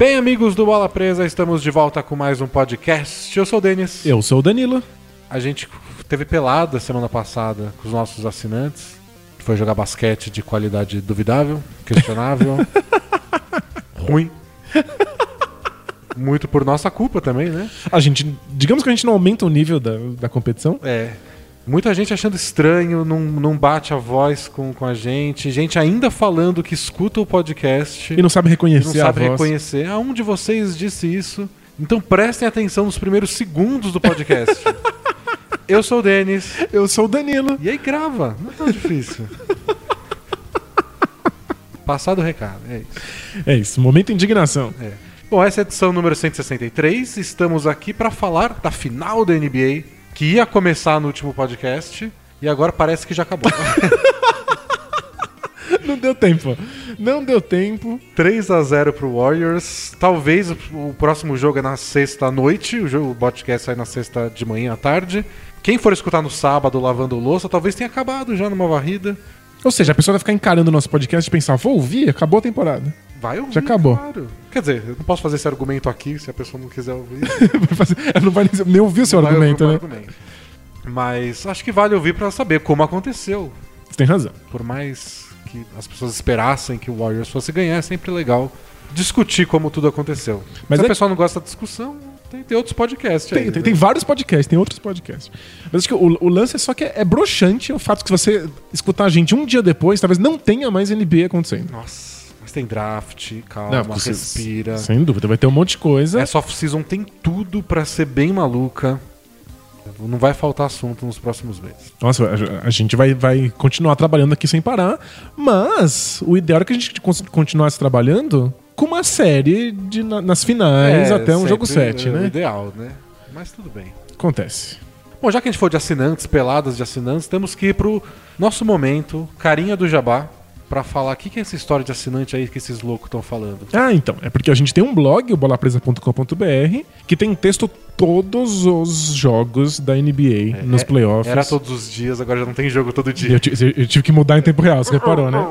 Bem, amigos do Bola Presa, estamos de volta com mais um podcast. Eu sou o Denis. Eu sou o Danilo. A gente teve pelada semana passada com os nossos assinantes. Foi jogar basquete de qualidade duvidável, questionável, ruim. Muito por nossa culpa também, né? A gente, digamos que a gente não aumenta o nível da, da competição. É. Muita gente achando estranho, não, não bate a voz com, com a gente. Gente ainda falando que escuta o podcast E não sabe reconhecer não sabe a voz. reconhecer. Ah, um de vocês disse isso. Então prestem atenção nos primeiros segundos do podcast. Eu sou o Denis. Eu sou o Danilo. E aí grava, não é tão difícil. Passado o recado, é isso. É isso, momento indignação. É. Bom, essa é a edição número 163. Estamos aqui para falar da final da NBA, que ia começar no último podcast e agora parece que já acabou. Não deu tempo. Não deu tempo. 3 a 0 pro Warriors. Talvez o próximo jogo é na sexta à noite. O, jogo, o podcast sai na sexta de manhã à tarde. Quem for escutar no sábado lavando louça, talvez tenha acabado já numa varrida. Ou seja, a pessoa vai ficar encarando o nosso podcast e pensar, vou ouvir, acabou a temporada. Vai ouvir, Já acabou. claro. Quer dizer, eu não posso fazer esse argumento aqui se a pessoa não quiser ouvir. Ela não vai nem- ouvir o seu Vai argumento, ouvir né? argumento. Mas acho que vale ouvir pra saber como aconteceu. Você tem razão. Por mais que as pessoas esperassem que o Warriors fosse ganhar, é sempre legal discutir como tudo aconteceu. Mas Se é- a pessoa não gosta da discussão, tem, tem outros podcasts aí. Tem, tem- né? tem vários podcasts, tem outros podcasts. Mas acho que o, o lance é só que é, é broxante o fato de que você escutar a gente um dia depois, talvez não tenha mais NBA acontecendo. Nossa, tem draft, calma, você- respira. Sem dúvida, vai ter um monte de coisa. Essa off-season tem tudo pra ser bem maluca. Não vai faltar assunto nos próximos meses. Nossa, a, a gente vai, vai continuar trabalhando aqui sem parar, mas o ideal é que a gente continuasse trabalhando com uma série de, na- nas finais É, até um jogo 7, é o né? ideal, né? Mas tudo bem. Acontece. Bom, já que a gente for de assinantes, peladas de assinantes, temos que ir pro nosso momento, carinha do jabá, pra falar o que, que é essa história de assinante aí que esses loucos estão falando. Ah, então. É porque a gente tem um blog, o bolapresa.com.br, que tem texto todos os jogos da NBA nos É, playoffs. Era todos os dias, agora já não tem jogo todo dia. Eu, ti- eu tive que mudar em tempo real, você reparou, né?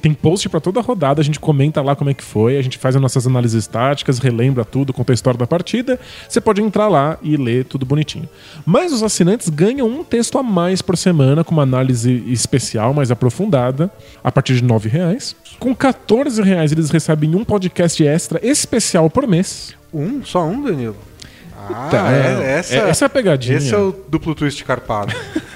Tem post pra toda a rodada, a gente comenta lá como é que foi, a gente faz as nossas análises táticas, relembra tudo, conta a história da partida. Você pode entrar lá e ler tudo bonitinho. Mas os assinantes ganham um texto a mais por semana, com uma análise especial, mais aprofundada, a partir de 9 reais. Com 14 reais eles recebem um podcast extra especial por mês. Um? Só um, Danilo? Ah, Tá, é, essa, é- essa é a pegadinha. Esse é o duplo twist carpado.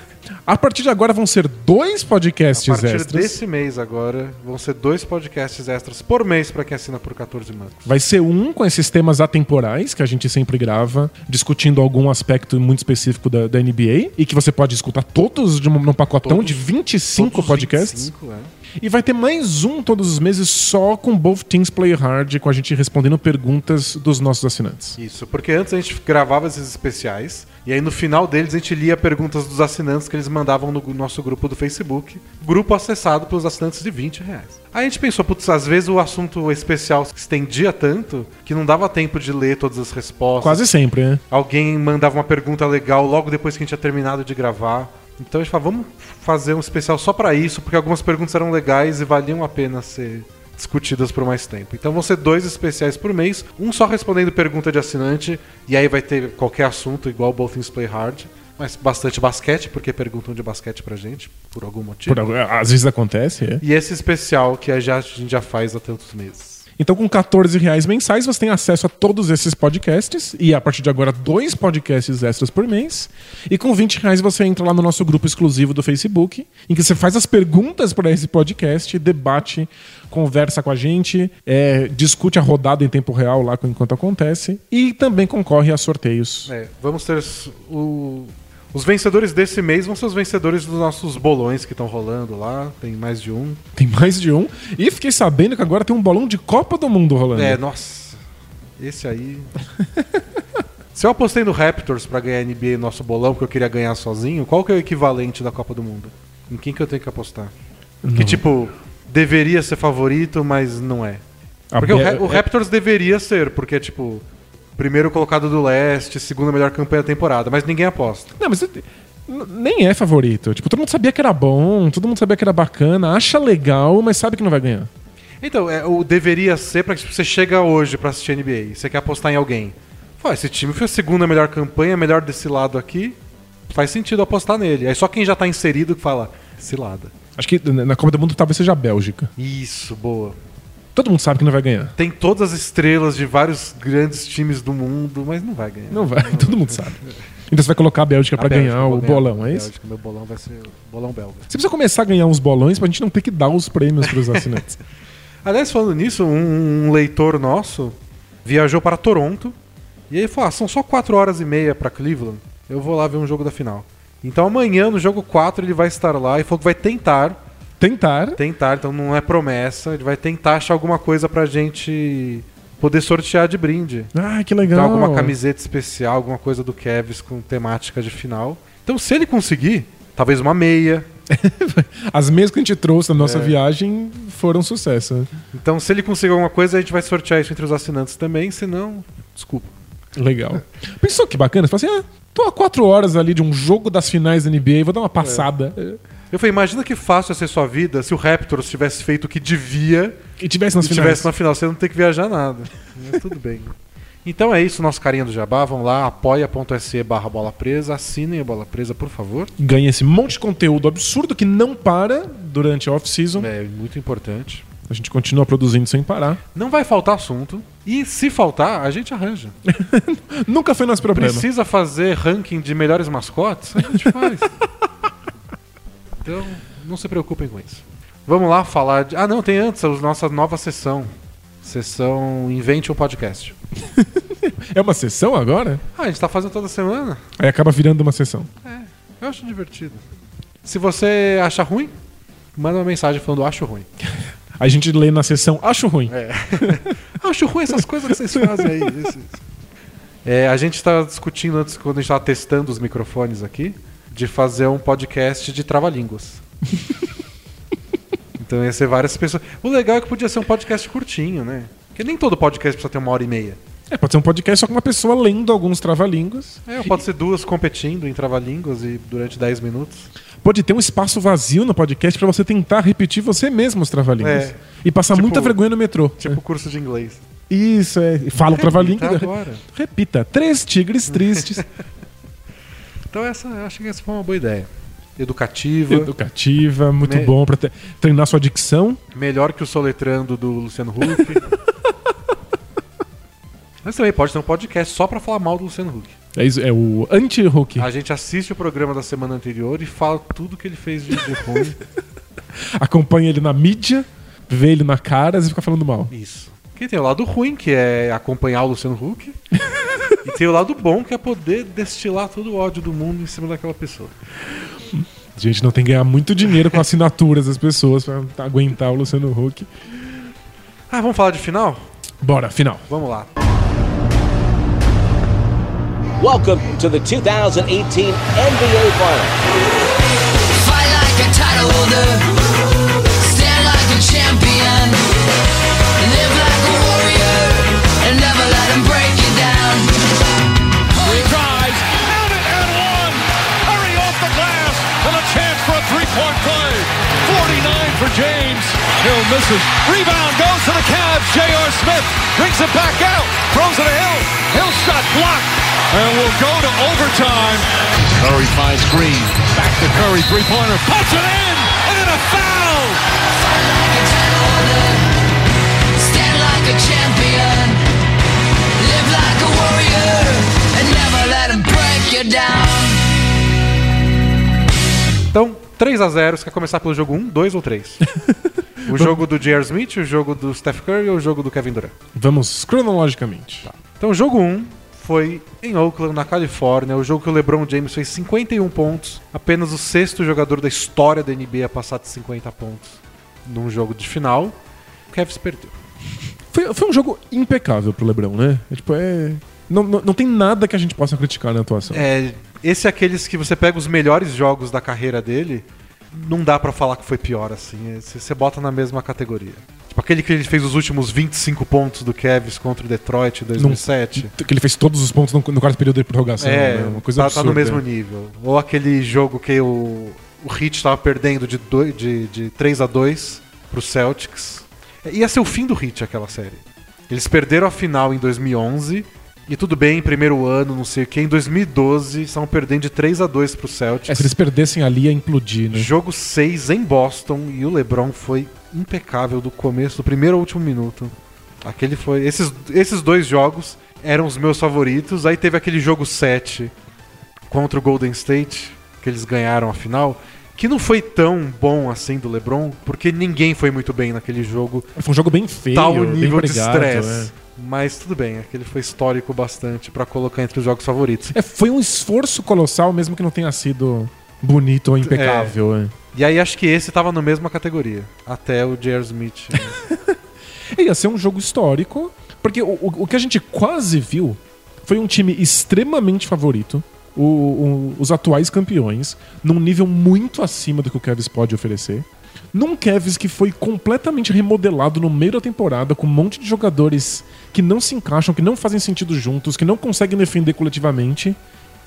A partir de agora vão ser dois A podcasts partir extras. desse mês agora, vão ser dois podcasts extras por mês pra quem assina por 14 mangos. Vai ser um com esses temas atemporais que a gente sempre grava, discutindo algum aspecto muito específico da, da NBA e que você pode escutar todos de um, num pacotão Todos- de 25 Todos os podcasts. 25, é. E vai ter mais um todos os meses só com Both Teams Play Hard, com a gente respondendo perguntas dos nossos assinantes. Isso, porque antes a gente gravava esses especiais e aí no final deles a gente lia perguntas dos assinantes que eles mandavam no nosso grupo do Facebook, grupo acessado pelos assinantes de 20 reais. Aí a gente pensou, putz, às vezes o assunto especial se estendia tanto que não dava tempo de ler todas as respostas. Quase sempre, né? Alguém mandava uma pergunta legal logo depois que a gente tinha terminado de gravar. Então a gente falou, vamos fazer um especial só pra isso, porque algumas perguntas eram legais e valiam a pena ser discutidas por mais tempo. Então vão ser dois especiais por mês, um só respondendo pergunta de assinante, e aí vai ter qualquer assunto, igual o Both Things Play Hard, mas bastante basquete, porque perguntam de basquete pra gente, por algum motivo. Por algum- às vezes acontece, é. E esse especial que a gente já faz há tantos meses. Então, com 14 reais mensais, você tem acesso a todos esses podcasts e a partir de agora, dois podcasts extras por mês. E com 20 reais você entra lá no nosso grupo exclusivo do Facebook, em que você faz as perguntas para esse podcast, debate, conversa com a gente, é, discute a rodada em tempo real lá enquanto acontece e também concorre a sorteios. É, vamos ter o- os vencedores desse mês vão ser os vencedores dos nossos bolões que estão rolando lá. Tem mais de um. Tem mais de um. E fiquei sabendo que agora tem um bolão de Copa do Mundo rolando. É, nossa. Esse aí. Se eu apostei no Raptors pra ganhar a NBA nosso bolão, que eu queria ganhar sozinho, qual que é o equivalente da Copa do Mundo? Em quem que eu tenho que apostar? Que Não. tipo, deveria ser favorito, mas não é. Porque o, Ra- o é- Raptors deveria ser, porque tipo, primeiro colocado do leste, segunda melhor campanha da temporada, mas ninguém aposta. Não, mas nem é favorito. Tipo, todo mundo sabia que era bom, todo mundo sabia que era bacana, acha legal, mas sabe que não vai ganhar. Então, é, o deveria ser pra que tipo, você chega hoje pra assistir NBA, você quer apostar em alguém. Pô, esse time foi a segunda melhor campanha, melhor desse lado aqui. Faz sentido apostar nele. Aí só quem já tá inserido que fala, cilada. Acho que na Copa do Mundo talvez seja a Bélgica. Isso, boa. Todo mundo sabe que não vai ganhar. Tem todas as estrelas de vários grandes times do mundo, mas não vai ganhar. Não vai, todo mundo sabe. Então você vai colocar a Bélgica A pra Bélgica, ganhar o ganhar bolão, é isso? Bélgica, Meu bolão vai ser o bolão belga. Você precisa começar a ganhar uns bolões pra gente não ter que dar os prêmios pros assinantes. Aliás, falando nisso, um, um leitor nosso viajou para Toronto e aí falou: ah, são só 4 horas e meia para Cleveland. Eu vou lá ver um jogo da final. Então amanhã, no jogo 4, ele vai estar lá e falou que vai tentar, Tentar. tentar, então não é promessa, ele vai tentar achar alguma coisa pra gente poder sortear de brinde. Ah, que Então, legal. alguma camiseta especial, alguma coisa do Kevs com temática de final. Então, se ele conseguir, talvez uma meia. As meias que a gente trouxe na nossa É. viagem foram um sucesso. Então, se ele conseguir alguma coisa, a gente vai sortear isso entre os assinantes também, senão, desculpa. Legal. Pensou que bacana? Você fala assim, ah, tô há quatro horas ali de um jogo das finais da NBA, vou dar uma passada. Eu falei, imagina que fácil ia ser sua vida se o Raptors tivesse feito o que devia E tivesse nas e finais. tivesse na final, você não ter que viajar nada. Mas tudo bem. Então é isso, nosso carinha do Jabá. Vão lá, apoia.se barra bola presa, assinem a bola presa, por favor. Ganha esse monte de conteúdo absurdo que não para durante a off-season. É muito importante. A gente continua produzindo sem parar. Não vai faltar assunto. E se faltar, a gente arranja. Nunca foi nosso problema. Precisa fazer ranking de melhores mascotes? A gente faz. então, não se preocupem com isso. Vamos lá falar de. Ah, não, tem antes a nossa nova sessão. Sessão Invente um Podcast. É uma sessão agora? Ah, a gente tá fazendo toda semana? Aí acaba virando uma sessão. É, eu acho divertido. Se você acha ruim, manda uma mensagem falando acho ruim. A gente lê na sessão, acho ruim. É. acho ruim essas coisas que vocês fazem aí. É, a gente está discutindo antes, quando a gente estava testando os microfones aqui, de fazer um podcast de trava-línguas. então ia ser várias pessoas. O legal é que podia ser um podcast curtinho, né? Porque nem todo podcast precisa ter uma hora e meia. É, pode ser um podcast só com uma pessoa lendo alguns trava-línguas. É, pode ser duas competindo em trava-línguas e durante 10 minutos. Pode ter um espaço vazio no podcast pra você tentar repetir você mesmo os trava-línguas. É. E passar Tipo- muita vergonha no metrô. Tipo curso de inglês. É. Isso, é. E Fala o trava-língua. Repita agora. Repita. Três tigres tristes. Então essa, eu acho que essa foi uma boa ideia. Educativa, Educativa, muito Me- bom pra te- treinar sua dicção. melhor que o Soletrando do Luciano Huck. Mas também pode ter um podcast só pra falar mal do Luciano Huck. É, isso, é o anti-hook. A gente assiste o programa da semana anterior e fala tudo que ele fez de, ruim. Acompanha ele na mídia, vê ele na cara e fica falando mal. Isso. Porque tem o lado ruim, que é acompanhar o Luciano Huck. e tem o lado bom, que é poder destilar todo o ódio do mundo em cima daquela pessoa. A gente não tem que ganhar muito dinheiro com assinaturas das pessoas pra aguentar o Luciano Huck. Ah, vamos falar de final? Bora, final. Vamos lá. Welcome to the 2018 NBA Finals. Fight like a title holder. Stand like a champion. Live like a warrior. And never let them break you down. Three tries, count it and one. Hurry off the glass, and a chance for a three-point play. 49 for James. Hill misses. Rebound goes to the Cavs. J.R. Smith brings it back out, throws it to Hill. Hill shot blocked, and will go to overtime. Curry finds Green. Back to Curry, three-pointer. Puts it in, and then a foul. Fight like a holder. Stand like a champion. Live like a warrior. And never let them break you down. Então, 3 a 0 Você quer começar pelo jogo 1, 2 ou 3? o jogo do J.R. Smith, o jogo do Steph Curry ou o jogo do Kevin Durant? Vamos cronologicamente. Então, o jogo 1 foi em Oakland, na Califórnia. O jogo que o LeBron James fez 51 pontos. Apenas o sexto jogador da história da NBA a passar de 50 pontos num jogo de final. O Kevin perdeu. Foi, foi um jogo impecável pro Lebron, né? É, tipo, é. Não, não, não tem nada que a gente possa criticar na atuação. É, esse é aqueles que você pega os melhores jogos da carreira dele, não dá pra falar que foi pior assim. é, Você você bota na mesma categoria. Tipo aquele que ele fez os últimos 25 pontos do Cavs contra o Detroit em 2007. Que ele fez todos os pontos no, no quarto período de prorrogação. É, né? Uma coisa tá, tá absurda. no mesmo nível. Ou aquele jogo que o, o Heat tava perdendo de, doi- de, de 3 a 2 pro Celtics. Ia ser o fim do Heat aquela série. Eles perderam a final em 2011. E tudo bem, primeiro ano, não sei o que. Em 2012, estavam perdendo de 3 a 2 pro Celtics. É, se eles perdessem ali, ia implodir, né? Jogo 6 em Boston e o LeBron foi impecável do começo, do primeiro ao último minuto. Aquele foi. Esses, esses dois jogos eram os meus favoritos. Aí teve aquele jogo 7 contra o Golden State, que eles ganharam a final, que não foi tão bom assim do LeBron, porque ninguém foi muito bem naquele jogo. Foi um jogo bem feio, Tal bem nível de brigado, estresse. Mas tudo bem, aquele foi histórico bastante pra colocar entre os jogos favoritos. É. É, foi um esforço colossal, mesmo que não tenha sido bonito ou impecável. é. E aí acho que esse tava na mesma categoria. Até o J.R. Smith. E ia ser um jogo histórico, porque o, o, que a gente quase viu foi um time extremamente favorito, o- o- os atuais campeões, num nível muito acima do que o Cavs pode oferecer. Num Cavs que foi completamente remodelado no meio da temporada, com um monte de jogadores que não se encaixam, que não fazem sentido juntos, que não conseguem defender coletivamente.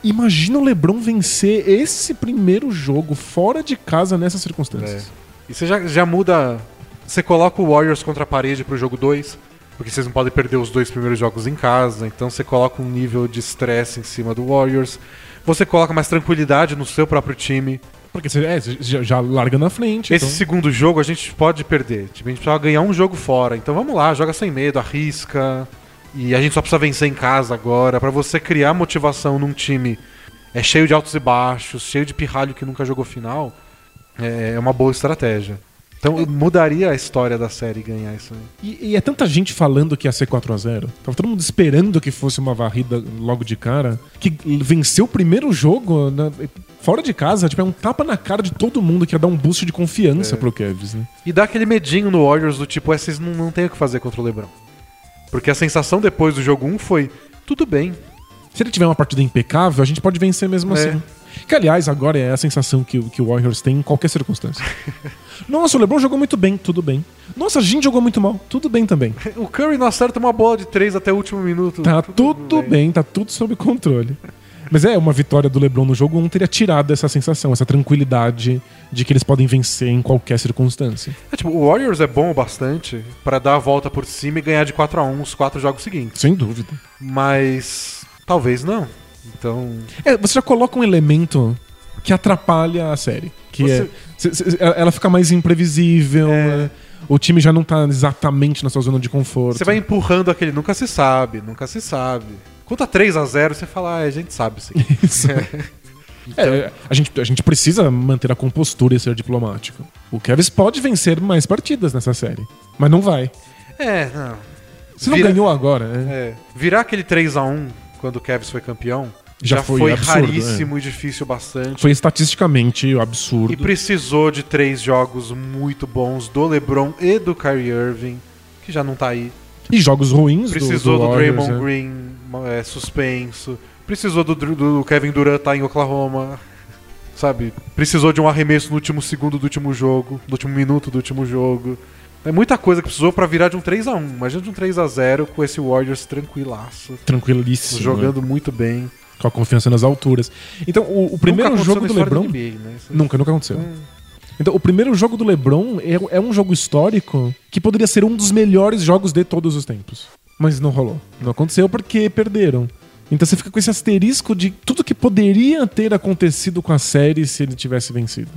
Imagina o LeBron vencer esse primeiro jogo fora de casa nessas circunstâncias. E você já, já muda. Você coloca o Warriors contra a parede pro jogo 2, porque vocês não podem perder os dois primeiros jogos em casa, então você coloca um nível de estresse em cima do Warriors. Você coloca mais tranquilidade no seu próprio time. Porque você, é, você já, já larga na frente. Esse então- segundo jogo a gente pode perder. Tipo, a gente precisa ganhar um jogo fora. Então vamos lá, joga sem medo, arrisca. E a gente só precisa vencer em casa agora. Pra você criar motivação num time é cheio de altos e baixos, cheio de pirralho que nunca jogou final, é é uma boa estratégia. Então eu mudaria a história da série ganhar isso aí. E, e é tanta gente falando que ia ser 4x0. Tava todo mundo esperando que fosse uma varrida logo de cara. Que venceu o primeiro jogo na- fora de casa. Tipo, é um tapa na cara de todo mundo que ia dar um boost de confiança pro Cavs, né? E dá aquele medinho no Warriors do tipo, é, vocês não, não tem o que fazer contra o LeBron. Porque a sensação depois do jogo 1 foi, tudo bem. Se ele tiver uma partida impecável, a gente pode vencer mesmo É. assim. Que, aliás, agora é a sensação que, o- que o Warriors tem em qualquer circunstância. Nossa, o LeBron jogou muito bem, tudo bem. Nossa, a gente jogou muito mal, tudo bem também. O Curry não acerta uma bola de 3 até o último minuto. Tá tudo bem, tá tudo sob controle. Mas é, uma vitória do LeBron no jogo 1 teria tirado essa sensação, essa tranquilidade de que eles podem vencer em qualquer circunstância. É, tipo, o Warriors é bom o bastante pra dar a volta por cima e ganhar de 4 a 1 os quatro jogos seguintes. Sem dúvida. Mas talvez não. Então, É, você já coloca um elemento que atrapalha a série. Que Você- é. cê- cê- ela fica mais imprevisível. É. é, O time já não tá exatamente na sua zona de conforto. você vai empurrando aquele nunca se sabe, nunca se sabe. Conta 3 a 0 você fala, ah, a gente sabe sim. Isso. É, a, gente, a gente precisa manter a compostura e ser diplomático. O Kevs pode vencer mais partidas nessa série, mas não vai. É, não. Se não Vira- ganhou agora, né? É, virar aquele 3 a 1 quando o Cavs foi campeão Já já, foi foi, absurdo, raríssimo e difícil bastante. Foi estatisticamente absurdo. E precisou de três jogos muito bons do LeBron e do Kyrie Irving, que já não tá aí. E jogos ruins Precisou do, Warriors, Draymond né? Green é, suspenso. Precisou do, do Kevin Durant tá em Oklahoma. Sabe? Precisou de um arremesso no último segundo do último jogo, no último minuto do último jogo. É muita coisa que precisou pra virar de um 3 a 1 Imagina de um 3 a 0 com esse Warriors tranquilaço. Tranquilíssimo. né? jogando muito bem. Com a confiança nas alturas. Então, o, o primeiro jogo do LeBron. NBA, né? Isso- Nunca, nunca aconteceu. Hum. Então, o primeiro jogo do LeBron é, é um jogo histórico que poderia ser um dos melhores jogos de todos os tempos. Mas não rolou. Não aconteceu porque perderam. Então você fica com esse asterisco de tudo que poderia ter acontecido com a série se ele tivesse vencido.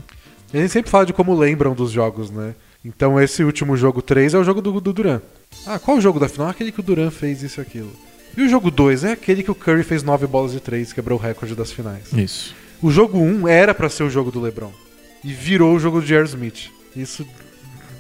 A gente sempre fala de como lembram dos jogos, né? Então esse último jogo 3 é o jogo do, do Duran. Ah, qual o jogo da final? Aquele que o Duran fez isso e aquilo. E o jogo 2 é aquele que o Curry fez 9 bolas de 3, quebrou o recorde das finais. Isso. O jogo 1 era pra ser o jogo do LeBron. E virou o jogo de J.R. Smith. Isso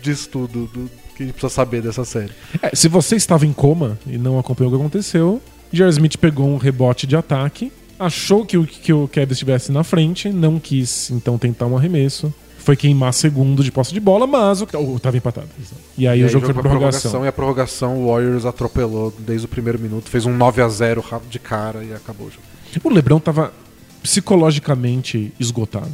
diz tudo do que a gente precisa saber dessa série. É, se você estava em coma e não acompanhou o que aconteceu, J.R. Smith pegou um rebote de ataque, achou que o, que o Kevin estivesse na frente, não quis então tentar um arremesso. Foi queimar segundo de posse de bola, mas o, o tava empatado. E aí E o aí jogo foi pra prorrogação. E a prorrogação o Warriors atropelou desde o primeiro minuto. Fez um 9 a 0 rápido de cara e acabou o jogo. O LeBron tava psicologicamente esgotado.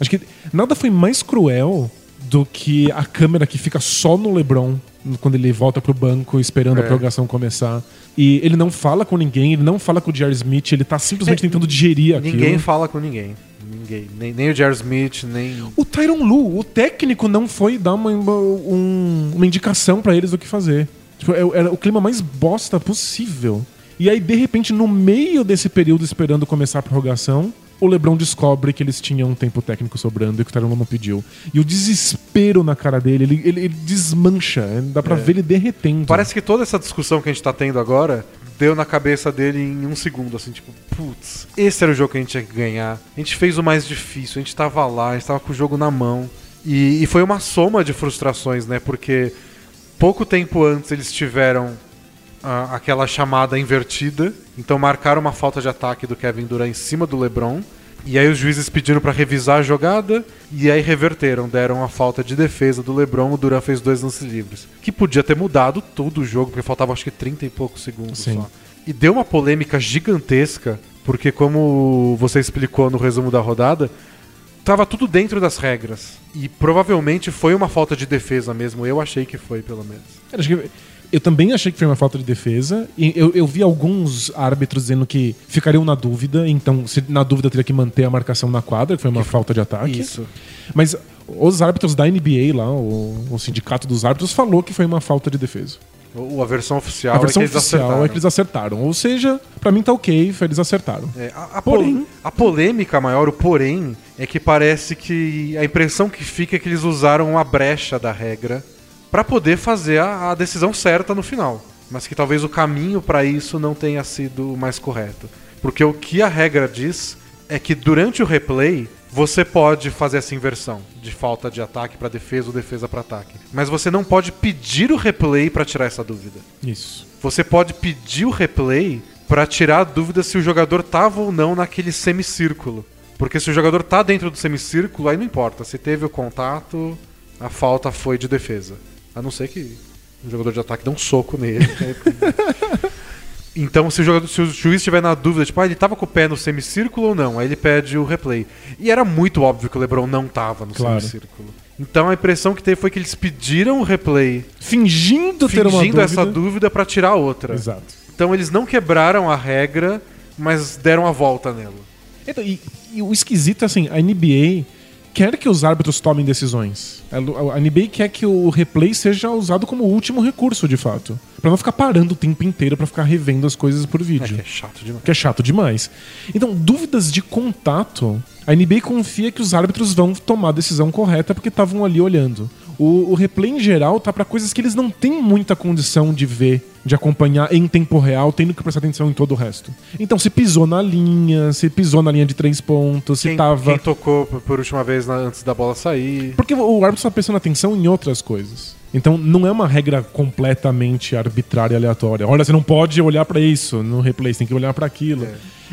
Acho que nada foi mais cruel do que a câmera que fica só no LeBron quando ele volta pro banco esperando a É. prorrogação começar. E ele não fala com ninguém, ele não fala com o J.R. Smith, ele tá simplesmente É, tentando digerir aquilo. Ninguém fala com ninguém. Ninguém. Nem, nem o Jared Smith, nem. O Tyron Lu, o técnico, não foi dar uma, um- uma indicação pra eles do que fazer. Tipo, é- era o clima mais bosta possível. E aí, de repente, no meio desse período esperando começar a prorrogação, o LeBron descobre que eles tinham um tempo técnico sobrando e que o Tyron Lu não pediu. E o desespero na cara dele, ele, ele- ele desmancha. Dá pra ver ele derretendo. Parece que toda essa discussão que a gente tá tendo agora deu na cabeça dele em um segundo, assim, tipo, putz, esse era o jogo que a gente tinha que ganhar. A gente fez o mais difícil, a gente tava lá, a gente tava com o jogo na mão. E, e foi uma soma de frustrações, né? Porque pouco tempo antes eles tiveram aquela chamada invertida, então marcaram uma falta de ataque do Kevin Durant em cima do LeBron. E aí os juízes pediram pra revisar a jogada e aí reverteram, deram a falta de defesa do LeBron, o Durant fez dois lances livres, que podia ter mudado todo o jogo, porque faltava acho que 30 e poucos segundos Sim. só. E deu uma polêmica gigantesca, porque como você explicou no resumo da rodada, tava tudo dentro das regras. E provavelmente foi uma falta de defesa mesmo, eu achei que foi, pelo menos. Acho que- Eu também achei que foi uma falta de defesa. E eu, eu vi alguns árbitros dizendo que ficariam na dúvida, então, se na dúvida teria que manter a marcação na quadra, que foi uma falta de ataque. Isso. Mas os árbitros da NBA lá, o, o sindicato dos árbitros, falou que foi uma falta de defesa. O- A versão oficial a versão é que eles oficial acertaram. é que eles acertaram. Ou seja, pra mim tá ok, eles acertaram. É, a, a Porém- pol- a polêmica maior, o porém, é que parece que a impressão que fica é que eles usaram uma brecha da regra pra poder fazer a, a decisão certa no final. Mas que talvez o caminho pra isso não tenha sido o mais correto. Porque o que a regra diz é que durante o replay você pode fazer essa inversão de falta de ataque pra defesa ou defesa pra ataque. Mas você não pode pedir o replay pra tirar essa dúvida. Isso. Você pode pedir o replay pra tirar a dúvida se o jogador tava ou não naquele semicírculo. Porque se o jogador tá dentro do semicírculo, aí não importa. Se teve o contato, a falta foi de defesa. A não ser que o jogador de ataque dê um soco nele. então, se o, jogador, se o juiz estiver na dúvida, tipo, ah, ele tava com o pé no semicírculo ou não, aí ele pede o replay. E era muito óbvio que o LeBron não tava no Claro. semicírculo. Então a impressão que teve foi que eles pediram o replay Fingindo, ter uma fingindo dúvida. essa dúvida pra tirar outra. Exato. Então eles não quebraram a regra, mas deram a volta nela. Então, e, e o esquisito é assim, a NBA quer que os árbitros tomem decisões. A, NBA quer que o replay seja usado como último recurso, de fato. Pra não ficar parando o tempo inteiro pra ficar revendo as coisas por É vídeo. que é chato demais. que é chato demais. Então, dúvidas de contato, a NBA confia que os árbitros vão tomar a decisão correta porque estavam ali olhando. O, o replay em geral tá pra coisas que eles não têm muita condição de ver, de acompanhar em tempo real, tendo que prestar atenção em todo o resto. Então, se pisou na linha, se pisou na linha de três pontos, se Quem, tava. quem tocou por- por última vez na- antes da bola sair. Porque o árbitro está prestando atenção em outras coisas. Então não é uma regra completamente arbitrária e aleatória. Olha, você não pode olhar pra isso no replay, você tem que olhar pra aquilo.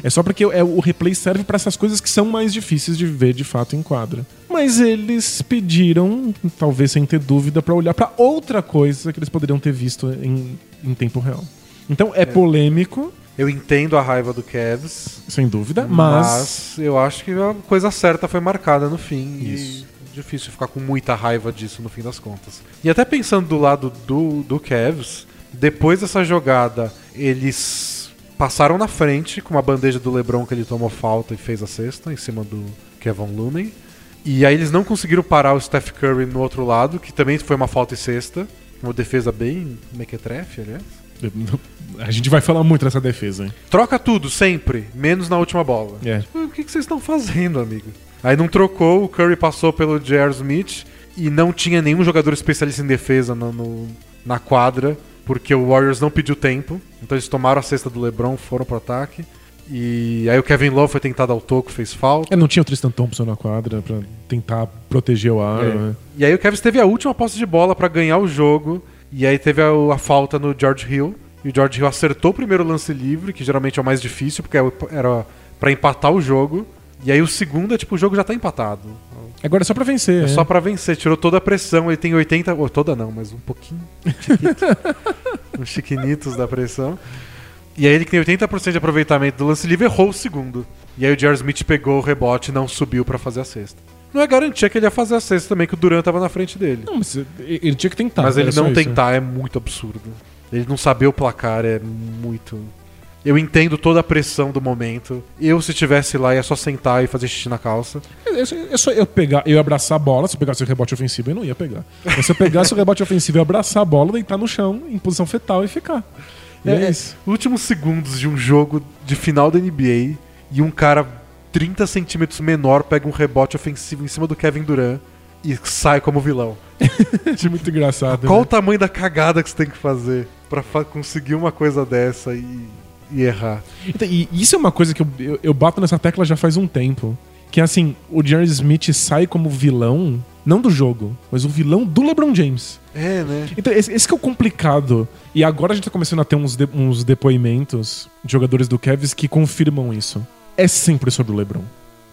É, só porque é, o replay serve pra essas coisas que são mais difíceis de ver de fato em quadra. Mas eles pediram, talvez sem ter dúvida, pra olhar pra outra coisa que eles poderiam ter visto em, em tempo real. Então é, polêmico, Eu entendo a raiva do Cavs, sem dúvida, mas, mas... eu acho que a coisa certa foi marcada no fim. Isso. Difícil ficar com muita raiva disso no fim das contas. E até pensando do lado do, do Cavs, depois dessa jogada, eles passaram na frente com uma bandeja do LeBron que ele tomou falta e fez a cesta em cima do Kevin Looney. E aí eles não conseguiram parar o Steph Curry no outro lado, que também foi uma falta e cesta. Uma defesa bem mequetrefe, aliás. a gente vai falar muito dessa defesa, hein? Troca tudo, sempre, menos na última bola. É. O que, que vocês estão fazendo, amigo? Aí não trocou, o Curry passou pelo J.R. Smith e não tinha nenhum jogador especialista em defesa no, no- na quadra, porque o Warriors não pediu tempo. Então eles tomaram a cesta do LeBron, foram pro ataque. E aí o Kevin Love foi tentar dar o toco, fez falta. É, não tinha o Tristan Thompson na quadra pra tentar proteger o ar. É. né? E aí o Kevin teve a última posse de bola pra ganhar o jogo. E aí teve a, a falta no George Hill. E o George Hill acertou o primeiro lance livre, que geralmente é o mais difícil, porque era pra empatar o jogo. E aí o segundo é tipo, o jogo já tá empatado. Agora é só pra vencer. É é. só pra vencer, tirou toda a pressão. Ele tem 80. ou toda não, mas um pouquinho. chiquito. Uns chiquinitos da pressão. E aí ele que tem 80% de aproveitamento do lance livre errou o segundo. E aí o J.R. Smith pegou o rebote e não subiu pra fazer a cesta. Não é garantia que ele ia fazer a cesta também, que o Durant tava na frente dele. Não, mas ele tinha que tentar. Mas ele não isso. tentar é muito absurdo. Ele não saber o placar é muito. Eu entendo toda a pressão do momento. Eu, se tivesse lá, ia só sentar e fazer xixi na calça. É só- é só eu pegar, eu abraçar a bola, se eu pegasse o rebote ofensivo, eu não ia pegar. Mas se eu pegasse o rebote ofensivo, eu abraçar a bola, deitar no chão, em posição fetal e ficar. E é, É, isso. Últimos segundos de um jogo de final da NBA e um cara 30 centímetros menor pega um rebote ofensivo em cima do Kevin Durant e sai como vilão. Achei muito engraçado. Qual né? o tamanho da cagada que você tem que fazer pra fa- conseguir uma coisa dessa e, e errar? Então, e isso é uma coisa que eu, eu, eu bato nessa tecla já faz um tempo. Que é assim, o Jerry Smith sai como vilão, não do jogo, mas o vilão do LeBron James. É, né? Então, esse, esse que é o complicado. E agora a gente tá começando a ter uns, de- uns depoimentos de jogadores do Cavs que confirmam isso. É sempre sobre o LeBron.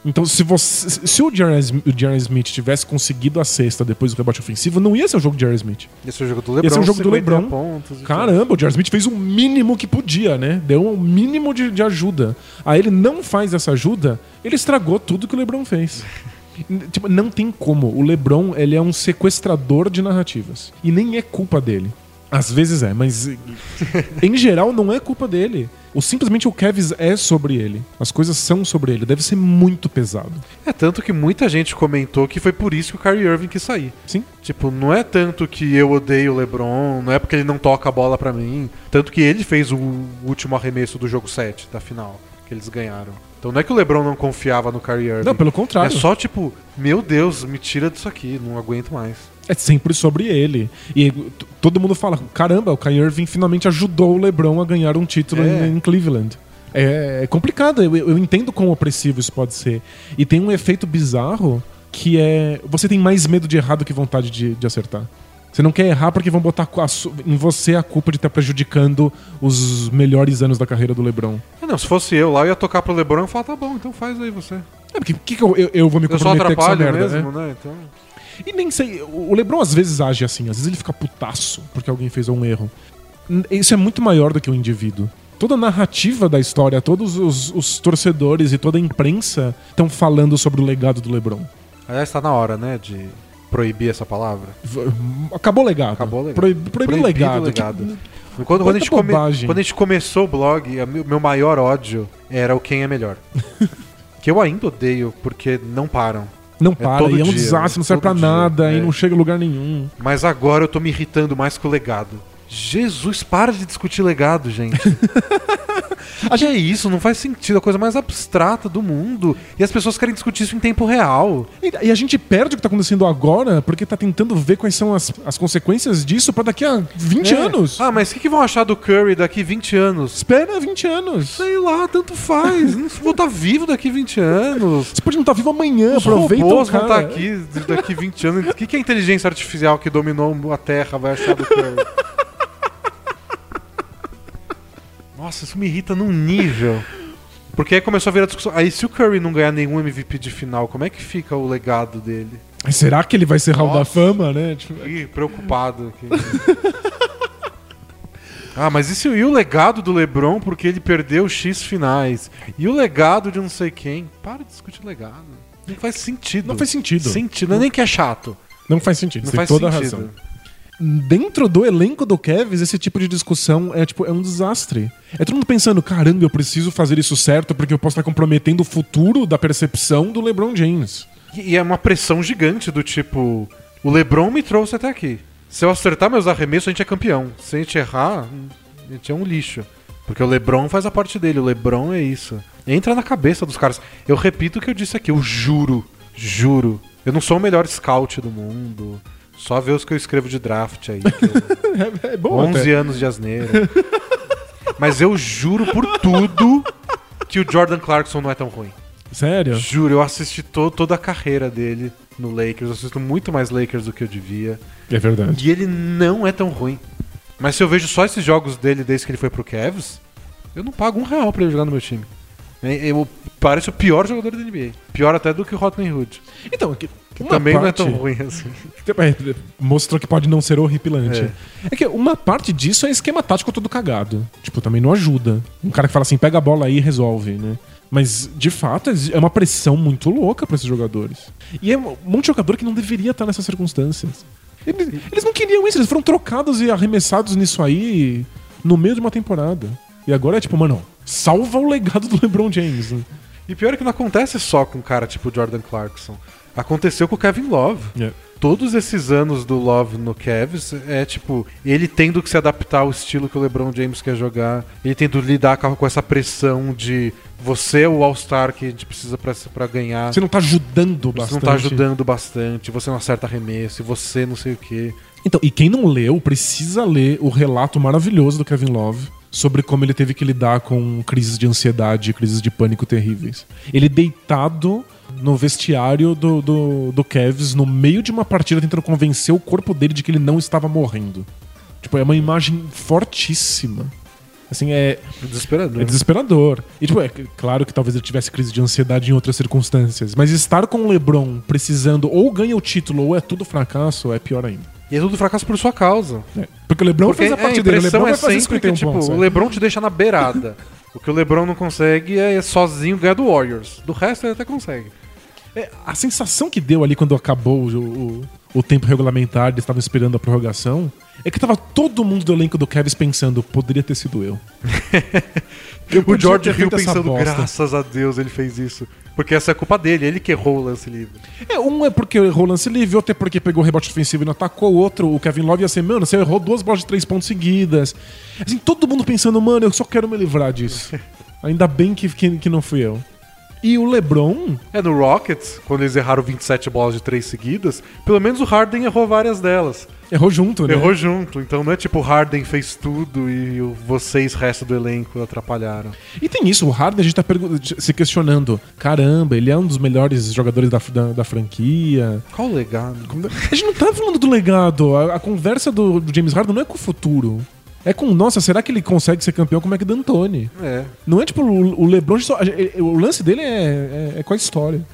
Então, se você. Se o Jerry, Sm- o Jerry Smith tivesse conseguido a cesta depois do rebote ofensivo, não ia ser o jogo de Jerry Smith. Esse é o jogo do LeBron. Esse é o jogo do 50 LeBron. Pontos. Caramba, o Jerry Smith fez o mínimo que podia, né? Deu um mínimo de, de ajuda. Aí ele não faz essa ajuda, ele estragou tudo que o LeBron fez. Tipo, não tem como. O LeBron, ele é um sequestrador de narrativas. E nem é culpa dele. Às vezes é, mas em geral não é culpa dele. Ou simplesmente o Kevs é sobre ele. As coisas são sobre ele. Deve ser muito pesado. É tanto que muita gente comentou que foi por isso que o Kyrie Irving quis sair. Sim. Tipo, não é tanto que eu odeio o LeBron, não é porque ele não toca a bola pra mim. Tanto que ele fez o último arremesso do jogo 7 da final, que eles ganharam. Então não é que o LeBron não confiava no Kyrie Irving. Não, pelo É contrário. só tipo, meu Deus, me tira disso aqui, não aguento mais. É sempre sobre ele. E todo mundo fala: caramba, o Kyrie Irving finalmente ajudou o LeBron a ganhar um título É. em, em Cleveland. É, é complicado, eu, eu entendo quão opressivo isso pode ser. E tem um efeito bizarro que é. Você tem mais medo de errar do que vontade de, de acertar. Você não quer errar porque vão botar em você a culpa de estar prejudicando os melhores anos da carreira do LeBron. Ah, não, se fosse eu lá, eu ia tocar pro LeBron e falar, tá bom, então faz aí você. É, porque que que eu, eu, eu vou me Eu só comprometer com essa merda, mesmo, né? né? Então... E nem sei, o LeBron às vezes age assim, às vezes ele fica putaço porque alguém fez um erro. Isso é muito maior do que o indivíduo. Toda a narrativa da história, todos os, os torcedores e toda a imprensa estão falando sobre o legado do LeBron. Aliás, tá na hora, né, de proibir essa palavra. Acabou o legado. Acabou o legado. Proib- proibiu o legado. legado. Que- Quando, quando, a gente come- quando a gente começou o blog, meu maior ódio era o quem é melhor. que eu ainda odeio, porque não param. Não para, todo e é um dia, desastre, não serve pra dia, nada, e é. não chega a lugar nenhum. Mas agora eu tô me irritando mais com o legado. Jesus, para de discutir legado, gente. A que é isso? Não faz sentido. A coisa mais abstrata do mundo. E as pessoas querem discutir isso em tempo real. E, e a gente perde o que tá acontecendo agora porque tá tentando ver quais são as, as consequências disso pra daqui a 20 É. anos. Ah, mas o que, que vão achar do Curry daqui 20 anos? Espera 20 anos. Sei lá, tanto faz. Não vou estar vivo daqui 20 anos. Você pode não estar vivo amanhã, Os aproveita robôs o vão cara. estar aqui daqui 20 anos. O que, que a inteligência artificial que dominou a Terra vai achar do Curry? Nossa, isso me irrita num nível. Porque aí começou a vir a discussão. Aí se o Curry não ganhar nenhum MVP de final, como é que fica o legado dele? Será que ele vai ser Hall da. Fama, né? Tipo, Ih, preocupado aqui. ah, mas isso, e o legado do LeBron porque ele perdeu X finais? E o legado de não sei quem? Para de discutir legado. Não faz sentido. Não faz sentido. Sentido. Não é nem que é chato. não faz sentido. Não Você tem faz toda a sentido. razão. Dentro do elenco do Kevs, esse tipo de discussão é tipo é um desastre. É todo mundo pensando, caramba, eu preciso fazer isso certo porque eu posso estar comprometendo o futuro da percepção do LeBron James. E, e é uma pressão gigante do tipo: o LeBron me trouxe até aqui. Se eu acertar meus arremessos, a gente é campeão. Se a gente errar, a gente é um lixo. Porque o LeBron faz a parte dele, o LeBron é isso. Entra na cabeça dos caras. Eu repito o que eu disse aqui, eu juro, juro. Eu não sou o melhor scout do mundo. Só ver os que eu escrevo de draft aí. eu- É, é bom 11 até. anos de asneira. Mas eu juro por tudo que o Jordan Clarkson não é tão ruim. Sério? Juro, eu assisti to toda a carreira dele no Lakers. Eu assisto muito mais Lakers do que eu devia. É verdade. E ele não é tão ruim. Mas se eu vejo só esses jogos dele desde que ele foi pro Cavs, eu não pago um real pra ele jogar no meu time. É, Eu, parece o pior jogador da NBA. Pior até do que o Rodney Hood. Então, que, uma também não é parte- tão ruim assim. É, mostrou que pode não ser horripilante. É. É. que uma parte disso é esquema tático todo cagado. Tipo, também não ajuda. Um cara que fala assim, pega a bola aí e resolve, né? Mas, de fato, é uma pressão muito louca pra esses jogadores. E é um monte de jogador que não deveria estar nessas circunstâncias. Eles, eles não queriam isso, eles foram trocados e arremessados nisso aí no meio de uma temporada. E agora é tipo, mano, salva o legado do LeBron James. né? E pior é que não acontece só com um cara tipo Jordan Clarkson. Aconteceu com o Kevin Love. É. Todos esses anos do Love no Cavs é tipo, ele tendo que se adaptar ao estilo que o LeBron James quer jogar, ele tendo que lidar com essa pressão de você é o All-Star que a gente precisa pra, pra ganhar. Você não tá ajudando Você bastante. não tá ajudando bastante, você não acerta arremesso, e você não sei o quê. Então, e quem não leu, precisa ler o relato maravilhoso do Kevin Love sobre como ele teve que lidar com crises de ansiedade e crises de pânico terríveis. Ele deitado no vestiário do, do, do Cavs, no meio de uma partida, tentando convencer o corpo dele de que ele não estava morrendo. Tipo, é uma imagem fortíssima. Assim, é, Desesperador. é desesperador. E, tipo, é claro que talvez ele tivesse crise de ansiedade em outras circunstâncias. Mas estar com o LeBron precisando ou ganha o título ou é tudo fracasso é pior ainda. E é tudo fracasso por sua causa. É. Porque o LeBron Porque fez a é, parte dele. O LeBron é vai fazer sempre que 51 tipo, pontos. o é. LeBron te deixa na beirada. o que o LeBron não consegue é sozinho ganhar do Warriors. Do resto ele até consegue. É, a sensação que deu ali quando acabou o, o, o tempo regulamentar, eles estavam esperando a prorrogação, é que tava todo mundo do elenco do Cavs pensando, poderia ter sido eu. Eu O George Hill pensando, graças a Deus ele fez isso. Porque essa é culpa dele, ele que errou o lance livre. É, um é porque errou o lance livre, outro é porque pegou o rebote ofensivo e não atacou, o outro, o Kevin Love ia ser, mano, você errou duas bolas de três pontos seguidas. Assim, todo mundo pensando, mano, eu só quero me livrar disso. Ainda bem que, que, que não fui eu. E o LeBron, É, no Rockets, quando eles erraram 27 bolas de três seguidas, pelo menos o Harden errou várias delas. errou junto, né? Errou junto, então não é tipo o Harden fez tudo e vocês, resto do elenco, atrapalharam. E tem isso, o Harden a gente tá se questionando, caramba, ele é um dos melhores jogadores da, da, da franquia. Qual o legado? A gente não tá falando do legado. A, a conversa do, do James Harden não é com o futuro. É com, nossa, será que ele consegue ser campeão como é que D'Antoni? É. Não é tipo o, o LeBron. Só, é- o lance dele é, é- é com a história.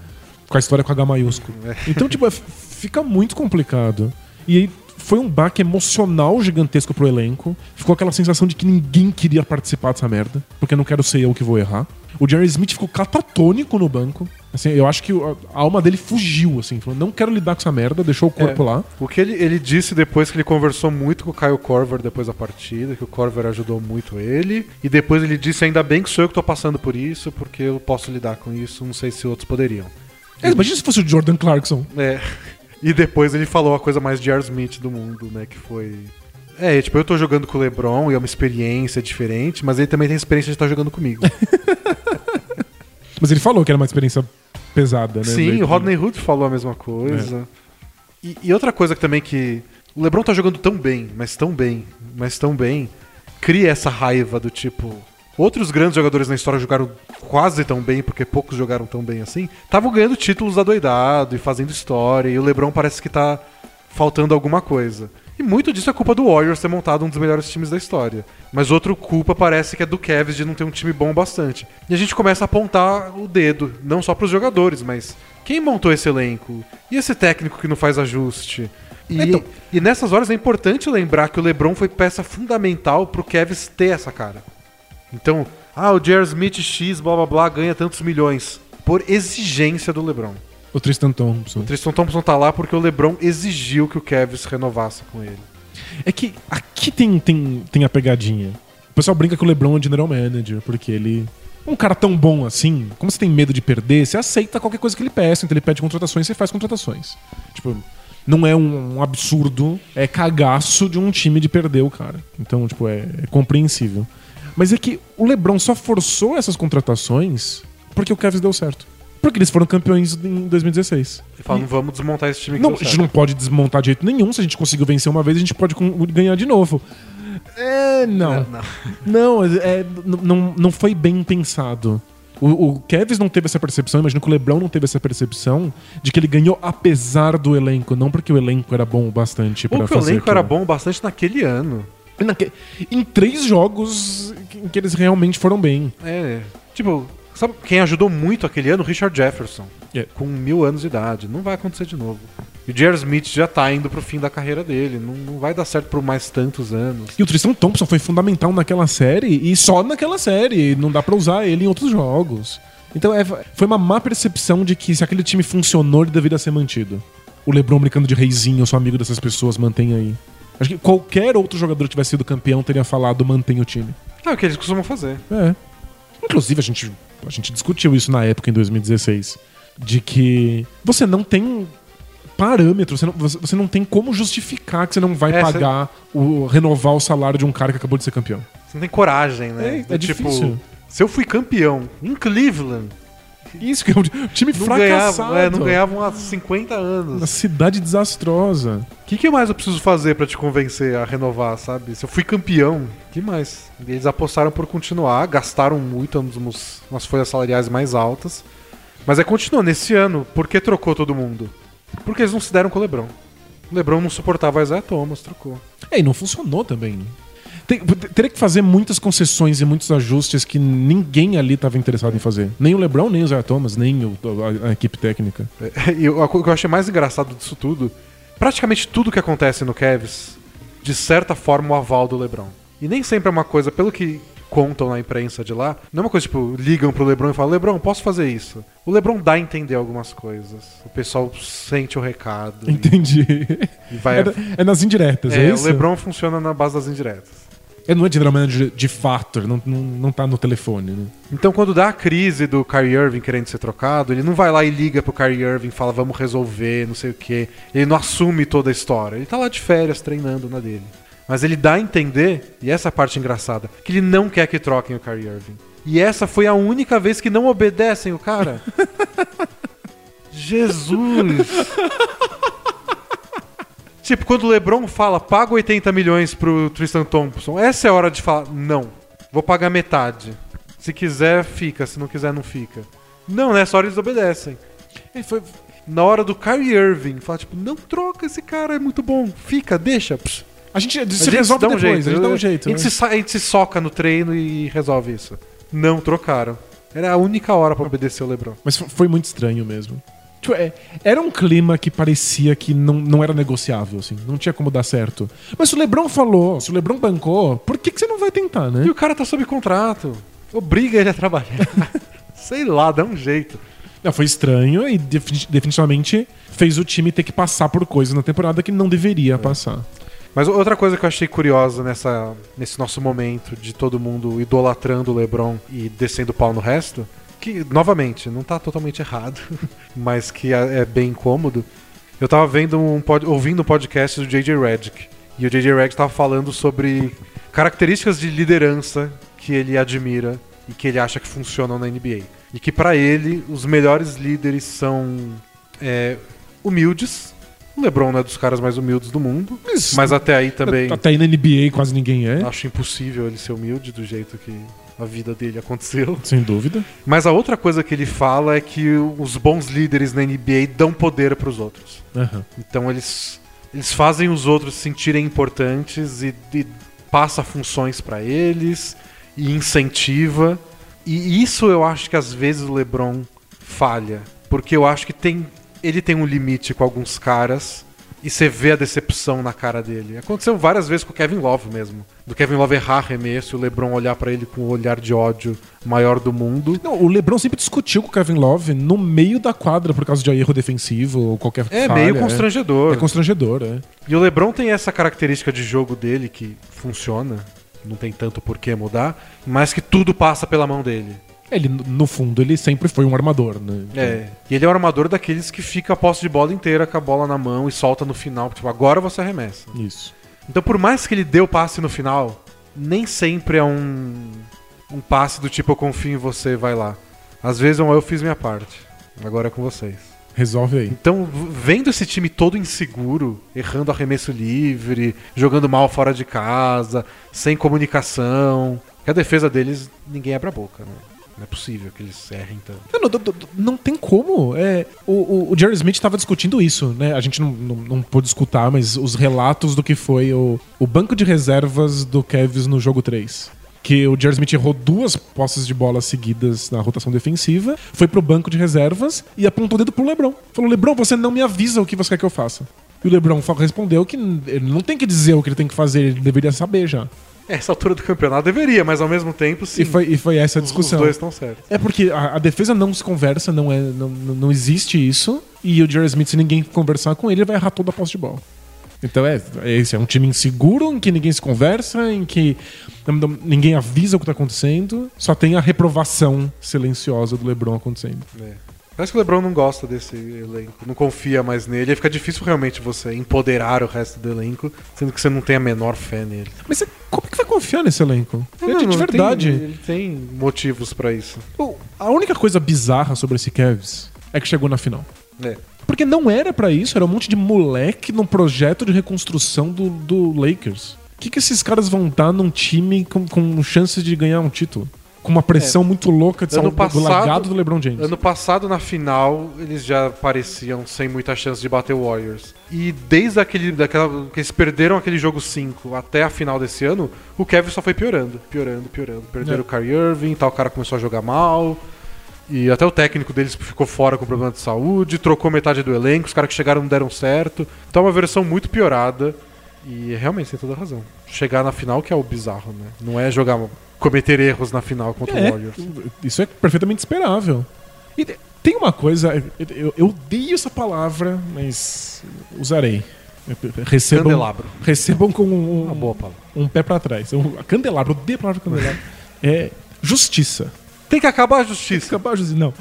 Com a história com H maiúsculo. Então, tipo, é- fica muito complicado. E aí foi um baque emocional gigantesco pro elenco. Ficou aquela sensação de que ninguém queria participar dessa merda. Porque não quero ser eu que vou errar. O Jerry Smith ficou catatônico no banco. Assim, eu acho que a alma dele fugiu, assim. Falou, não quero lidar com essa merda, deixou o corpo É. lá. O que ele, ele disse depois que ele conversou muito com o Kyle Korver depois da partida, que o Korver ajudou muito ele. E depois ele disse: ainda bem que sou eu que tô passando por isso, porque eu posso lidar com isso, não sei se outros poderiam. É, imagina se fosse o Jordan Clarkson. É. E depois ele falou a coisa mais Jar Smith do mundo, né? Que foi. É, tipo, eu tô jogando com o LeBron e é uma experiência diferente, mas ele também tem experiência de estar jogando comigo. Mas ele falou que era uma experiência pesada, né? Sim, Meio o Rodney Hood falou a mesma coisa. E, e outra coisa que também que. O LeBron tá jogando tão bem, mas tão bem, mas tão bem, cria essa raiva do tipo. Outros grandes jogadores na história jogaram quase tão bem, porque poucos jogaram tão bem assim. Estavam ganhando títulos adoidado e fazendo história, e o LeBron parece que tá faltando alguma coisa. E muito disso é culpa do Warriors ter montado um dos melhores times da história. Mas outra culpa parece que é do Cavs de não ter um time bom bastante. E a gente começa a apontar o dedo, não só pros jogadores, mas quem montou esse elenco? E esse técnico que não faz ajuste? E, Então- e nessas horas é importante lembrar que o LeBron foi peça fundamental pro Cavs ter essa cara. Então, ah, o J.R. Smith X, blá blá blá, ganha tantos milhões. Por exigência do LeBron. O Tristan Thompson. O Tristan Thompson tá lá porque o LeBron exigiu que o Cavs renovasse com ele. É que aqui tem, tem, tem a pegadinha. O pessoal brinca que o LeBron é general manager, porque ele. Um cara tão bom assim, como você tem medo de perder, você aceita qualquer coisa que ele peça. Então ele pede contratações, você faz contratações. Tipo, não é um, um absurdo, é cagaço de um time de perder o cara. Então, tipo, é, é compreensível. Mas é que o LeBron só forçou essas contratações porque o Cavs deu certo. Porque eles foram campeões em 2016. Ele fala, não vamos desmontar esse time que Não, a gente certo." não pode desmontar de jeito nenhum. Se a gente conseguiu vencer uma vez, a gente pode ganhar de novo. É, não. Não, é, n- não, não foi bem pensado. O, o Kevs não teve essa percepção, imagino que o LeBron não teve essa percepção de que ele ganhou apesar do elenco, não porque o elenco era bom o bastante Ou que o fazer elenco era aquilo. bom bastante naquele ano. Naque- Em três jogos em que eles realmente foram bem. É. Tipo, sabe quem ajudou muito aquele ano? Richard Jefferson. É. Com mil anos de idade. Não vai acontecer de novo. E o J.R. Smith já tá indo pro fim da carreira dele. Não, não vai dar certo por mais tantos anos. E o Tristan Thompson foi fundamental naquela série e só naquela série. Não dá pra usar ele em outros jogos. Então é, foi uma má percepção de que se aquele time funcionou, ele deveria ser mantido. O LeBron brincando de reizinho, eu sou amigo dessas pessoas, mantém aí. Acho que qualquer outro jogador que tivesse sido campeão teria falado mantém o time. É o que eles costumam fazer. É. Inclusive, a gente, a gente discutiu isso na época, em 2016. De que você não tem parâmetro, você não, você você não tem como justificar que você não vai É, pagar, o, renovar o salário de um cara que acabou de ser campeão. Você não tem coragem, né? É, é Do difícil. se eu fui campeão em Cleveland, Isso que é um time não fracassado. ganhava, é, não ganhavam há 50 Uma anos. cidade desastrosa. O que, que mais eu preciso fazer pra te convencer a renovar, sabe? Se eu fui campeão, que mais? Eles apostaram por continuar, gastaram muito, umas, umas folhas salariais mais altas. Mas aí continuou nesse ano. Por que trocou todo mundo? Porque eles não se deram com o LeBron. O LeBron não suportava o Isaiah Thomas, trocou. É, e não funcionou também. Tem- teria que fazer muitas concessões e muitos ajustes que ninguém ali estava interessado em fazer. Nem o LeBron, nem o Isaiah Thomas, nem o- a, a equipe técnica. É, E o o que eu achei mais engraçado disso tudo, praticamente tudo que acontece no Cavs, de certa forma, o aval do LeBron. E nem sempre é uma coisa, pelo que contam na imprensa de lá, não é uma coisa tipo, ligam pro LeBron e falam, LeBron, posso fazer isso? O LeBron dá a entender algumas coisas. O pessoal sente o recado. e- Entendi. E vai. É, é nas indiretas, é, É, o isso? LeBron funciona na base das indiretas. É, não é general manager de fato, ele não, não, não tá no telefone, né? Então, quando dá a crise do Kyrie Irving querendo ser trocado, ele não vai lá e liga pro Kyrie Irving e fala, vamos resolver, não sei o quê. Ele não assume toda a história. Ele tá lá de férias, treinando na dele. Mas ele dá a entender, e essa é a parte engraçada, que ele não quer que troquem o Kyrie Irving. E essa foi a única vez que não obedecem o cara. Jesus! Tipo, quando o LeBron fala, paga 80 milhões pro Tristan Thompson, essa é a hora de falar, não, vou pagar metade. Se quiser, fica, se não quiser, não fica. Não, nessa hora eles obedecem. É, foi, Na hora do Kyrie Irving, fala tipo, não troca esse cara, é muito bom, fica, deixa. Pss. a gente A se gente resolve dá um depois, jeito. a gente dá um jeito. A gente, né? se, a gente se soca no treino e resolve isso. Não trocaram. Era a única hora pra obedecer o LeBron. Mas fo- foi muito estranho mesmo. Tipo, é, era um clima que parecia que não, não era negociável, assim. Não tinha como dar certo. Mas se o Lebron falou, se o Lebron bancou, por que, que você não vai tentar, né? E o cara tá sob contrato. Obriga ele a trabalhar. Sei lá, dá um jeito. Não, foi estranho e defini- definitivamente fez o time ter que passar por coisas na temporada que não deveria passar. Mas outra coisa que eu achei curiosa nessa, nesse nosso momento de todo mundo idolatrando o LeBron e descendo o pau no resto, que, novamente, não tá totalmente errado, mas que é, é bem incômodo. Eu tava vendo um pod, ouvindo um podcast do J.J. Redick. E o J.J. Redick tava falando sobre características de liderança que ele admira e que ele acha que funcionam na NBA. E que pra ele, os melhores líderes são é, humildes. O LeBron não é dos caras mais humildes do mundo. Mas- Mas até aí também Até aí na NBA quase ninguém é, acho impossível ele ser humilde do jeito que a vida dele aconteceu. sem dúvida. Mas a outra coisa que ele fala é que os bons líderes na NBA dão poder pros outros. Aham. Então eles, eles fazem os outros se sentirem importantes e, e passa funções pra eles e incentiva. E isso eu acho que às vezes o LeBron falha, porque eu acho que tem ele tem um limite com alguns caras e você vê a decepção na cara dele. Aconteceu várias vezes com o Kevin Love mesmo. Do Kevin Love errar arremesso e o LeBron olhar pra ele com um olhar de ódio maior do mundo. Não, o LeBron sempre discutiu com o Kevin Love no meio da quadra por causa de erro defensivo ou qualquer É falha, meio constrangedor. É constrangedor, é. E o LeBron tem essa característica de jogo dele que funciona, não tem tanto por que mudar, mas que tudo passa pela mão dele. Ele, no fundo, ele sempre foi um armador, né? É. E ele é o armador daqueles que fica a posse de bola inteira com a bola na mão e solta no final, tipo, agora você arremessa. Isso. Então, por mais que ele dê o passe no final, nem sempre é um, um passe do tipo eu confio em você, vai lá. Às vezes é um eu fiz minha parte. Agora é com vocês. Resolve aí. Então, vendo esse time todo inseguro, errando arremesso livre, jogando mal fora de casa, sem comunicação, que a defesa deles ninguém abre a boca, né? Não é possível que eles errem tanto. Não, não, não, tem como. É, o, o, o Jerry Smith estava discutindo isso, né? A gente não, não, não pôde escutar, mas os relatos do que foi o, o banco de reservas do Cavs no jogo 3. Que o Jerry Smith errou duas posses de bola seguidas na rotação defensiva, foi pro banco de reservas e apontou o dedo pro LeBron. Falou: LeBron, você não me avisa o que você quer que eu faça. E o LeBron respondeu que ele não tem que dizer o que ele tem que fazer, ele deveria saber já. Essa altura do campeonato deveria, mas ao mesmo tempo, sim. E foi, e foi essa a discussão. Os dois estão certos. É porque a, a defesa não se conversa, não, é, não, não existe isso. E o Jerry Smith, se ninguém conversar com ele, ele vai errar toda a posse de bola. Então é, é esse, é um time inseguro, em que ninguém se conversa, em que ninguém avisa o que tá acontecendo, só tem a reprovação silenciosa do LeBron acontecendo. É. Parece que o LeBron não gosta desse elenco, não confia mais nele. Aí fica difícil realmente você empoderar o resto do elenco, sendo que você não tem a menor fé nele. Mas você, como que vai confiar nesse elenco? É Não, de, de não verdade. Tem, ele tem motivos pra isso. Bom, A única coisa bizarra sobre esse Cavs é que chegou na final. É. Porque não era pra isso, era um monte de moleque num projeto de reconstrução do, do Lakers. O que, que esses caras vão dar num time com, com chances de ganhar um título? Com uma pressão muito louca de ser Ano do passado- legado do LeBron James. Ano passado, na final, eles já pareciam sem muita chance de bater o Warriors. E desde aquele, daquela, que eles perderam aquele jogo 5 até a final desse ano, o Kevin só foi piorando, piorando, piorando. Perderam É. o Kyrie Irving, tal, o cara começou a jogar mal. E até o técnico deles ficou fora com problema de saúde, trocou metade do elenco, os caras que chegaram não deram certo. Então é uma versão muito piorada. E realmente tem toda a razão. Chegar na final que é o bizarro, né? Não é jogar cometer erros na final contra o É, Warriors. isso é perfeitamente esperável. E te- tem uma coisa, eu, eu- odeio essa palavra, mas usarei. Recebam, Candelabro. recebam com um, Uma boa palavra. um pé pra trás. Um, candelabro, eu odeio a palavra candelabro. é justiça. Tem que acabar a Tem que justiça. acabar a justiça. Não.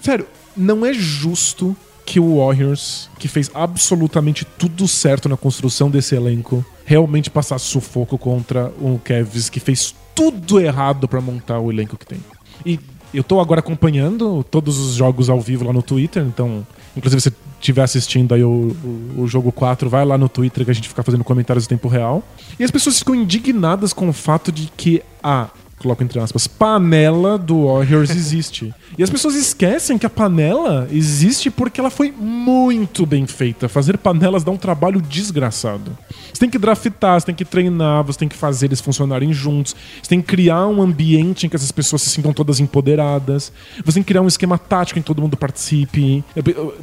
Sério, não é justo que o Warriors, que fez absolutamente tudo certo na construção desse elenco, realmente passasse sufoco contra o Cavs, que fez tudo errado pra montar o elenco que tem. E eu tô agora acompanhando todos os jogos ao vivo lá no Twitter, então, inclusive se estiver assistindo aí o, o, o jogo 4, vai lá no Twitter que a gente fica fazendo comentários em tempo real. E as pessoas ficam indignadas com o fato de que a coloco entre aspas, panela do Warriors existe. E as pessoas esquecem que a panela existe porque ela foi muito bem feita. Fazer panelas dá um trabalho desgraçado. Você tem que draftar, você tem que treinar, você tem que fazer eles funcionarem juntos, você tem que criar um ambiente em que essas pessoas se sintam todas empoderadas, você tem que criar um esquema tático em que todo mundo participe,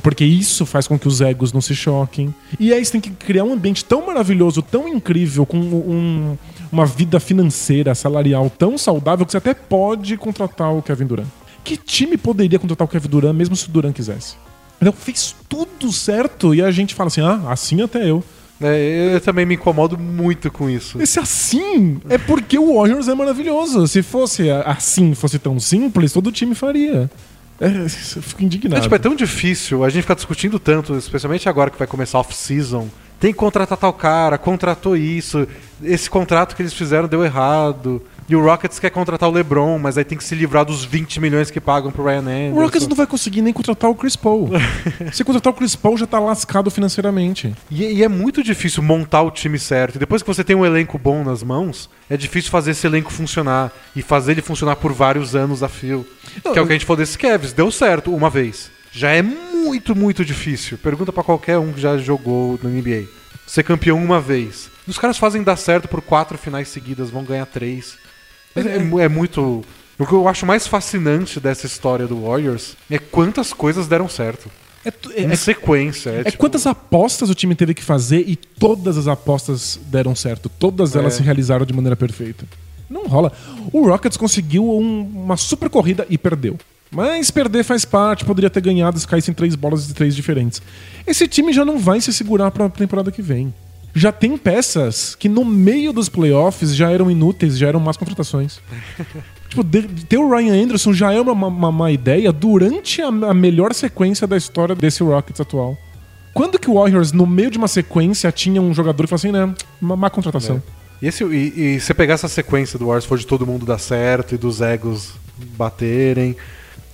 porque isso faz com que os egos não se choquem. E aí você tem que criar um ambiente tão maravilhoso, tão incrível, com um, uma vida financeira, salarial tão saudável que você até pode contratar o Kevin Durant. Que time poderia contratar o Kevin Durant mesmo se o Durant quisesse? Então fez tudo certo e a gente fala assim: ah, assim até eu. É, eu também me incomodo muito com isso. Esse assim é porque o Warriors é maravilhoso. Se fosse assim, fosse tão simples, todo time faria. É, eu fico indignado. É, tipo, é tão difícil, a gente fica discutindo tanto, especialmente agora que vai começar off-season. Tem que contratar tal cara, contratou isso, esse contrato que eles fizeram deu errado. E o Rockets quer contratar o LeBron, mas aí tem que se livrar dos 20 milhões que pagam pro Ryan Anderson. O Rockets não vai conseguir nem contratar o Chris Paul. Se contratar o Chris Paul, já tá lascado financeiramente. E, e é muito difícil montar o time certo. E depois que você tem um elenco bom nas mãos, é difícil fazer esse elenco funcionar. E fazer ele funcionar por vários anos a fio. Que é o que a gente falou desse Cavs. Deu certo uma vez. Já é muito, muito difícil. Pergunta pra qualquer um que já jogou no NBA. Ser campeão uma vez. Os caras fazem dar certo por quatro finais seguidas, vão ganhar três. É, mu- é muito. O que eu acho mais fascinante dessa história do Warriors é quantas coisas deram certo. É, Em é- sequência. É, é tipo- quantas apostas o time teve que fazer e todas as apostas deram certo. Todas elas É. se realizaram de maneira perfeita. Não rola. O Rockets conseguiu um- uma super corrida e perdeu. Mas perder faz parte, poderia ter ganhado se caíssem três bolas de três diferentes. Esse time já não vai se segurar pra temporada que vem. Já tem peças que no meio dos playoffs já eram inúteis, já eram más contratações. tipo, ter o Ryan Anderson já é uma, uma- uma má ideia durante a, a melhor sequência da história desse Rockets atual. Quando que o Warriors, no meio de uma sequência, tinha um jogador e falou assim, né, uma má contratação. E, esse, e, e você pegar essa sequência do Warriors, for de todo mundo dar certo e dos egos baterem.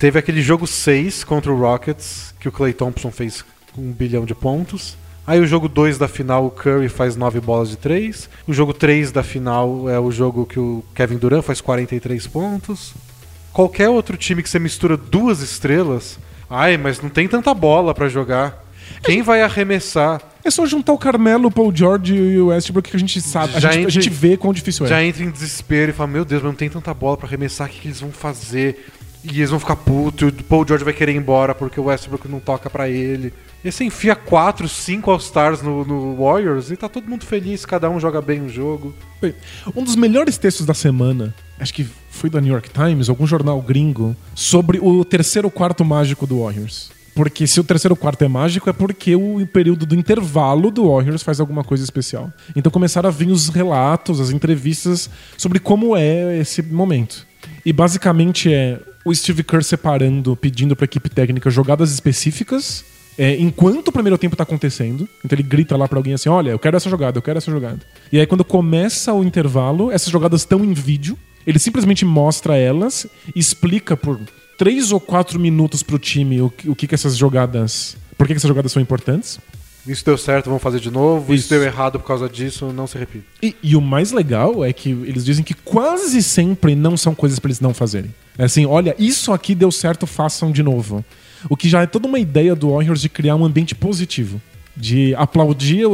Teve aquele jogo 6 contra o Rockets, que o Clay Thompson fez um bilhão de pontos. Aí o jogo 2 da final, o Curry faz 9 bolas de 3. O jogo 3 da final é o jogo que o Kevin Durant faz 43 pontos. Qualquer outro time que você mistura duas estrelas, ai, mas não tem tanta bola pra jogar. Quem vai arremessar? É só juntar o Carmelo, o Paul George e o Westbrook que a gente sabe, a Já gente, a entre- gente vê quão difícil é. já entra em desespero e fala: Meu Deus, mas não tem tanta bola pra arremessar, o que, que eles vão fazer? E eles vão ficar putos, o Paul George vai querer ir embora porque o Westbrook não toca pra ele. E você enfia 4, 5 All-Stars no, no Warriors e tá todo mundo feliz, cada um joga bem o jogo. Um dos melhores textos da semana, acho que foi da New York Times, algum jornal gringo, sobre o terceiro quarto mágico do Warriors. Porque se o terceiro quarto é mágico, é porque o período do intervalo do Warriors faz alguma coisa especial. Então começaram a vir os relatos, as entrevistas sobre como é esse momento. E basicamente é o Steve Kerr separando, pedindo pra equipe técnica jogadas específicas é, enquanto o primeiro tempo tá acontecendo. Então ele grita lá pra alguém assim: Olha, eu quero essa jogada, eu quero essa jogada. E aí quando começa o intervalo, essas jogadas estão em vídeo. Ele simplesmente mostra elas explica por três ou quatro minutos pro time o, que- o que, que essas jogadas. Por que, que essas jogadas são importantes. Isso deu certo, vamos fazer de novo. Isso, Isso. deu errado por causa disso, não se repita. E, e o mais legal é que eles dizem que quase sempre não são coisas pra eles não fazerem. É assim, olha, isso aqui deu certo, façam de novo. O que já é toda uma ideia do Warriors de criar um ambiente positivo. De aplaudir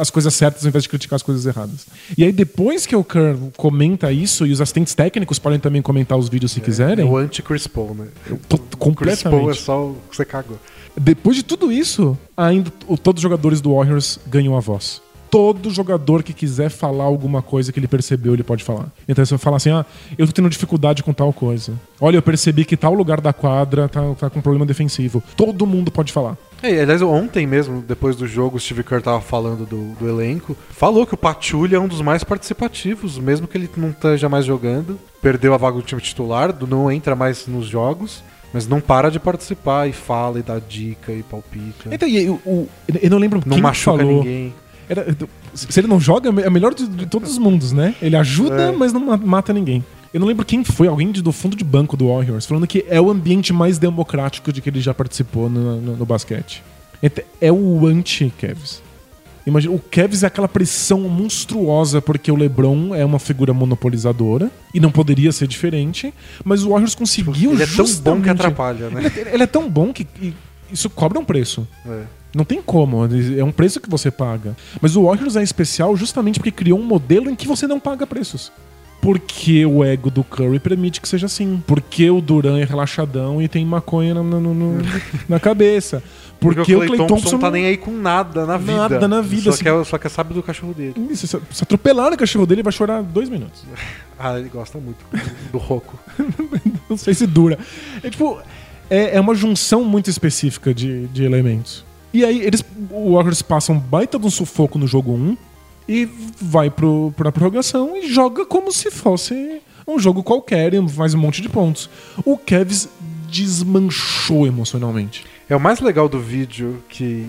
as coisas certas ao invés de criticar as coisas erradas. E aí, depois que o Kerr comenta isso, e os assistentes técnicos podem também comentar os vídeos se É quiserem, o anti-Chris Paul, né? to- Chris Paul é completamente. só o que você cagou. Depois de tudo isso, ainda todos os jogadores do Warriors ganham a voz. Todo jogador que quiser falar alguma coisa que ele percebeu, ele pode falar. Então você vai falar assim: ah, eu tô tendo dificuldade com tal coisa. Olha, eu percebi que tal lugar da quadra tá, tá com problema defensivo. Todo mundo pode falar. É, aliás, ontem mesmo, depois do jogo, o Steve Kerr tava falando do, do elenco. Falou que o Pachulia é um dos mais participativos, mesmo que ele não esteja mais jogando. Perdeu a vaga do time titular, não entra mais nos jogos. Mas não para de participar e fala e dá dica e palpita. Então, e, o, o- eu não lembro não quem machuca falou. ninguém. Era- se ele não joga, é o melhor de, de todos os mundos, né? Ele ajuda, É. mas não ma- mata ninguém. Eu não lembro quem foi, alguém do fundo de banco do Warriors, falando que é o ambiente mais democrático de que ele já participou no, no- no basquete. É o anti-Cavs. Imagina, o Cavs é aquela pressão monstruosa porque o LeBron é uma figura monopolizadora e não poderia ser diferente, mas o Warriors conseguiu Ele é tão bom que atrapalha, né? Ele é, ele é tão bom que isso cobra um preço. É. Não tem como, é um preço que você paga. Mas o Warriors é especial justamente porque criou um modelo em que você não paga preços. Porque o ego do Curry permite que seja assim. Porque o Duran é relaxadão e tem maconha na, na cabeça. Porque, o Clay Thompson, não tá nem aí com nada na vida. Nada na vida, Só, assim. quer, só quer saber do cachorro dele. Isso, se, se atropelar no cachorro dele, ele vai chorar dois minutos. Ah, ele gosta muito do Roco. Não sei se dura. É tipo, é, é uma junção muito específica de, de elementos. E aí, eles, o Warriors passa um baita de um sufoco no jogo 1 e vai pro, pra prorrogação e joga como se fosse um jogo qualquer e faz um monte de pontos. O Cavs desmanchou emocionalmente. É o mais legal do vídeo que,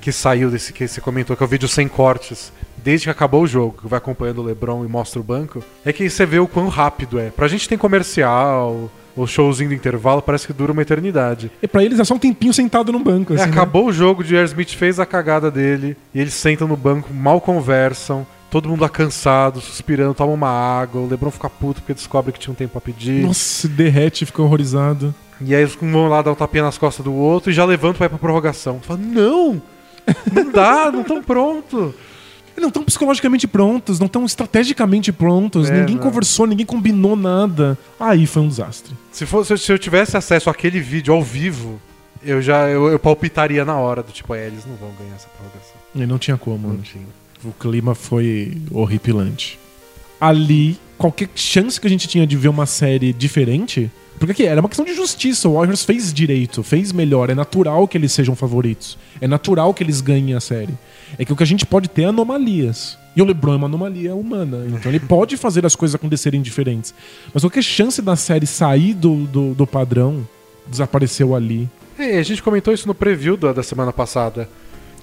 que saiu desse que você comentou, que é o vídeo sem cortes, desde que acabou o jogo, que vai acompanhando o LeBron e mostra o banco, é que você vê o quão rápido é. Pra gente tem comercial, o showzinho do intervalo, parece que dura uma eternidade. E pra eles é só um tempinho sentado no banco. É, assim, né? acabou o jogo, o J.R. Smith fez a cagada dele, e eles sentam no banco, mal conversam, todo mundo lá cansado, suspirando, toma uma água, o LeBron fica puto porque descobre que tinha um tempo pra pedir. Nossa, se derrete, fica horrorizado. E aí eles vão lá dar um tapinha nas costas do outro e já levantam pra ir pra prorrogação. Fala, não! Não dá, não tão pronto. Não estão psicologicamente prontos, não estão estrategicamente prontos, É, ninguém não. conversou, ninguém combinou nada. Aí foi um desastre. Se, fosse, se eu tivesse acesso àquele vídeo ao vivo, eu já eu, eu palpitaria na hora do tipo, é, eles não vão ganhar essa prorrogação. E não tinha como. Não né? tinha. O clima foi horripilante. Ali, qualquer chance que a gente tinha de ver uma série diferente. Porque aqui era uma questão de justiça. O Warriors fez direito, fez melhor. É natural que eles sejam favoritos. É natural que eles ganhem a série. É que o que a gente pode ter é anomalias. E o LeBron é uma anomalia humana. Então ele pode fazer as coisas acontecerem diferentes. Mas qualquer chance da série sair do, do, do padrão desapareceu ali. É, a gente comentou isso no preview da, da semana passada.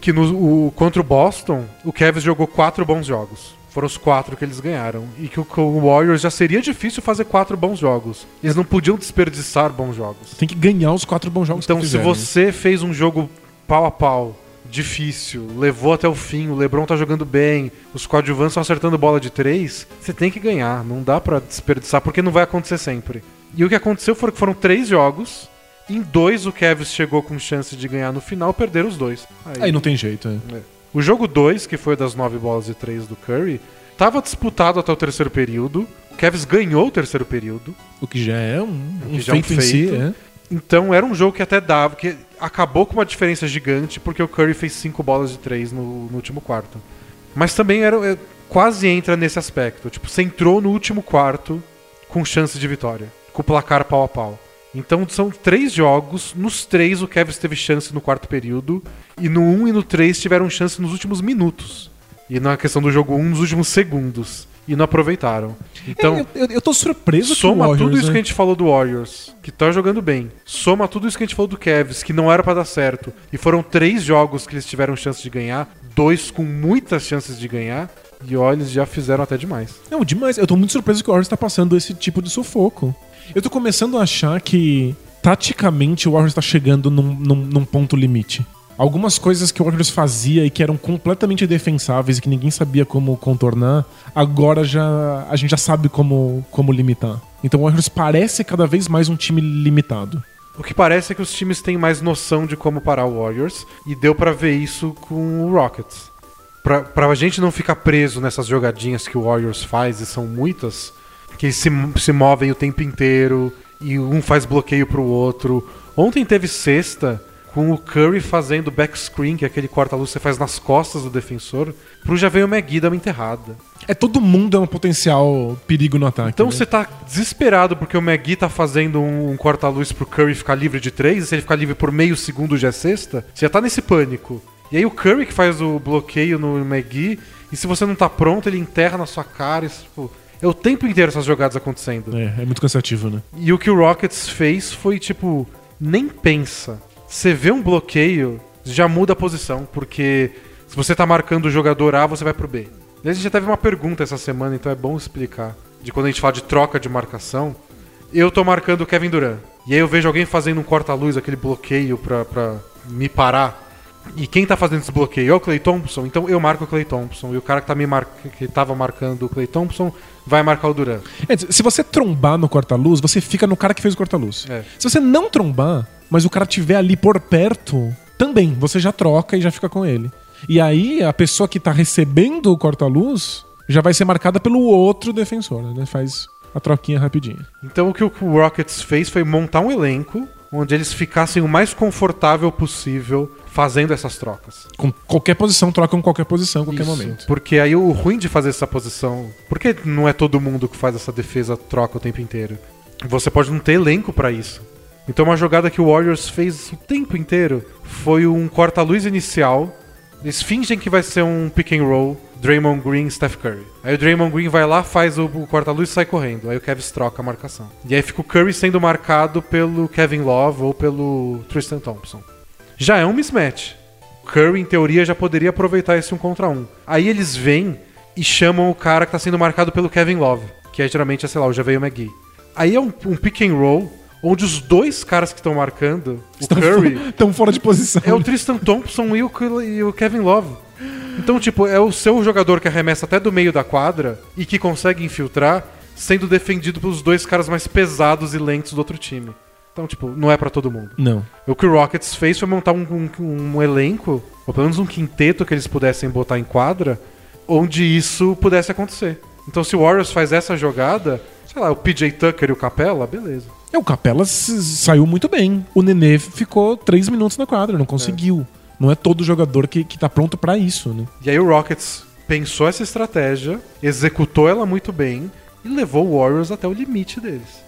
Que no, o, contra o Boston, o Cavs jogou quatro bons jogos. Foram os quatro que eles ganharam. E que o, Warriors já seria difícil fazer quatro bons jogos. Eles não podiam desperdiçar bons jogos. Tem que ganhar os quatro bons jogos Então, que se fizeram. você fez um jogo pau a pau, difícil, levou até o fim, o LeBron tá jogando bem, os coadjuvantes estão acertando bola de três, você tem que ganhar. Não dá pra desperdiçar, porque não vai acontecer sempre. E o que aconteceu foi que foram três jogos. Em dois, o Cavs chegou com chance de ganhar no final, perderam os dois. Aí não tem jeito, é. é. O jogo 2, que foi das nove bolas de três do Curry, tava disputado até o terceiro período. O Cavs ganhou o terceiro período. O que já é um, um já é um feito em si, feito. é. Então era um jogo que até dava, que acabou com uma diferença gigante porque o Curry fez cinco bolas de três no, no último quarto. Mas também era é, quase entra nesse aspecto. Tipo, você entrou no último quarto com chance de vitória, com o placar pau a pau. Então são três jogos, nos três o Cavs teve chance no quarto período, e no 1 um e no 3 tiveram chance nos últimos minutos. E na questão do jogo 1, um, nos últimos segundos. E não aproveitaram. Então, É, eu, eu tô surpreso Soma Warriors, tudo isso né? que a gente falou do Warriors, que tá jogando bem. Soma tudo isso que a gente falou do Cavs, que não era pra dar certo. E foram três jogos que eles tiveram chance de ganhar, dois com muitas chances de ganhar. E olha, eles já fizeram até demais. Não, demais. Eu tô muito surpreso que o Warriors tá passando esse tipo de sufoco. Eu tô começando a achar que, taticamente, o Warriors tá chegando num, num, num ponto limite. Algumas coisas que o Warriors fazia e que eram completamente defensáveis e que ninguém sabia como contornar, agora já a gente já sabe como, como limitar. Então o Warriors parece cada vez mais um time limitado. O que parece é que os times têm mais noção de como parar o Warriors, e deu pra ver isso com o Rockets. Pra, pra gente não ficar preso nessas jogadinhas que o Warriors faz, e são muitas, que eles se, se movem o tempo inteiro, e um faz bloqueio pro outro. Ontem teve sexta com o Curry fazendo back screen, que é aquele corta-luz que você faz nas costas do defensor, pro já veio o McGee dar uma enterrada. É todo mundo é um potencial perigo no ataque. Então né? você tá desesperado porque o McGee tá fazendo um, um corta-luz pro Curry ficar livre de três, e se ele ficar livre por meio segundo já é sexta, você já tá nesse pânico. E aí o Curry que faz o bloqueio no McGee, e se você não tá pronto, ele enterra na sua cara. Isso, tipo, é o tempo inteiro essas jogadas acontecendo. É, é muito cansativo, né? E o que o Rockets fez foi tipo, nem pensa. Você vê um bloqueio, já muda a posição, porque se você tá marcando o jogador A, você vai pro B. E a gente já teve uma pergunta essa semana, então é bom explicar. De quando a gente fala de troca de marcação, eu tô marcando o Kevin Durant. E aí eu vejo alguém fazendo um corta-luz, aquele bloqueio pra, pra me parar. E quem tá fazendo esse bloqueio é o Clay Thompson, então eu marco o Clay Thompson. E o cara que, tá me mar... que tava marcando o Clay Thompson vai marcar o Durant. É, se você trombar no corta-luz, você fica no cara que fez o corta-luz. É. Se você não trombar, mas o cara tiver ali por perto, também, você já troca e já fica com ele. E aí, a pessoa que tá recebendo o corta-luz já vai ser marcada pelo outro defensor, né? Faz a troquinha rapidinho. Então o que o Rockets fez foi montar um elenco onde eles ficassem o mais confortável possível fazendo essas trocas. Com qualquer posição, troca com qualquer posição, em qualquer Isso. momento. Porque aí o ruim de fazer essa posição. Porque não é todo mundo que faz essa defesa troca o tempo inteiro. Você pode não ter elenco pra isso. Então uma jogada que o Warriors fez o tempo inteiro foi um corta-luz inicial. Eles fingem que vai ser um pick and roll, Draymond Green, Steph Curry. Aí o Draymond Green vai lá, faz o, o corta-luz e sai correndo. Aí o Kevin troca a marcação. E aí fica o Curry sendo marcado pelo Kevin Love ou pelo Tristan Thompson. Já é um mismatch. Curry, em teoria, já poderia aproveitar esse um contra um. Aí eles vêm e chamam o cara que tá sendo marcado pelo Kevin Love, que é geralmente, sei lá, o Javeio McGee. Aí é um, um pick and roll, onde os dois caras que estão marcando, o Curry, Estão fora de posição. é o Tristan Thompson e o, e o Kevin Love. Então, tipo, é o seu jogador que arremessa até do meio da quadra e que consegue infiltrar, sendo defendido pelos dois caras mais pesados e lentos do outro time. Então, tipo, não é pra todo mundo. Não. O que o Rockets fez foi montar um, um- um elenco, ou pelo menos um quinteto que eles pudessem botar em quadra, onde isso pudesse acontecer. Então, se o Warriors faz essa jogada, sei lá, o PJ Tucker e o Capella, beleza. É, o Capela saiu muito bem. O Nenê ficou três minutos na quadra, não conseguiu. Não é todo jogador que, que tá pronto pra isso, né? E aí o Rockets pensou essa estratégia, executou ela muito bem e levou o Warriors até o limite deles.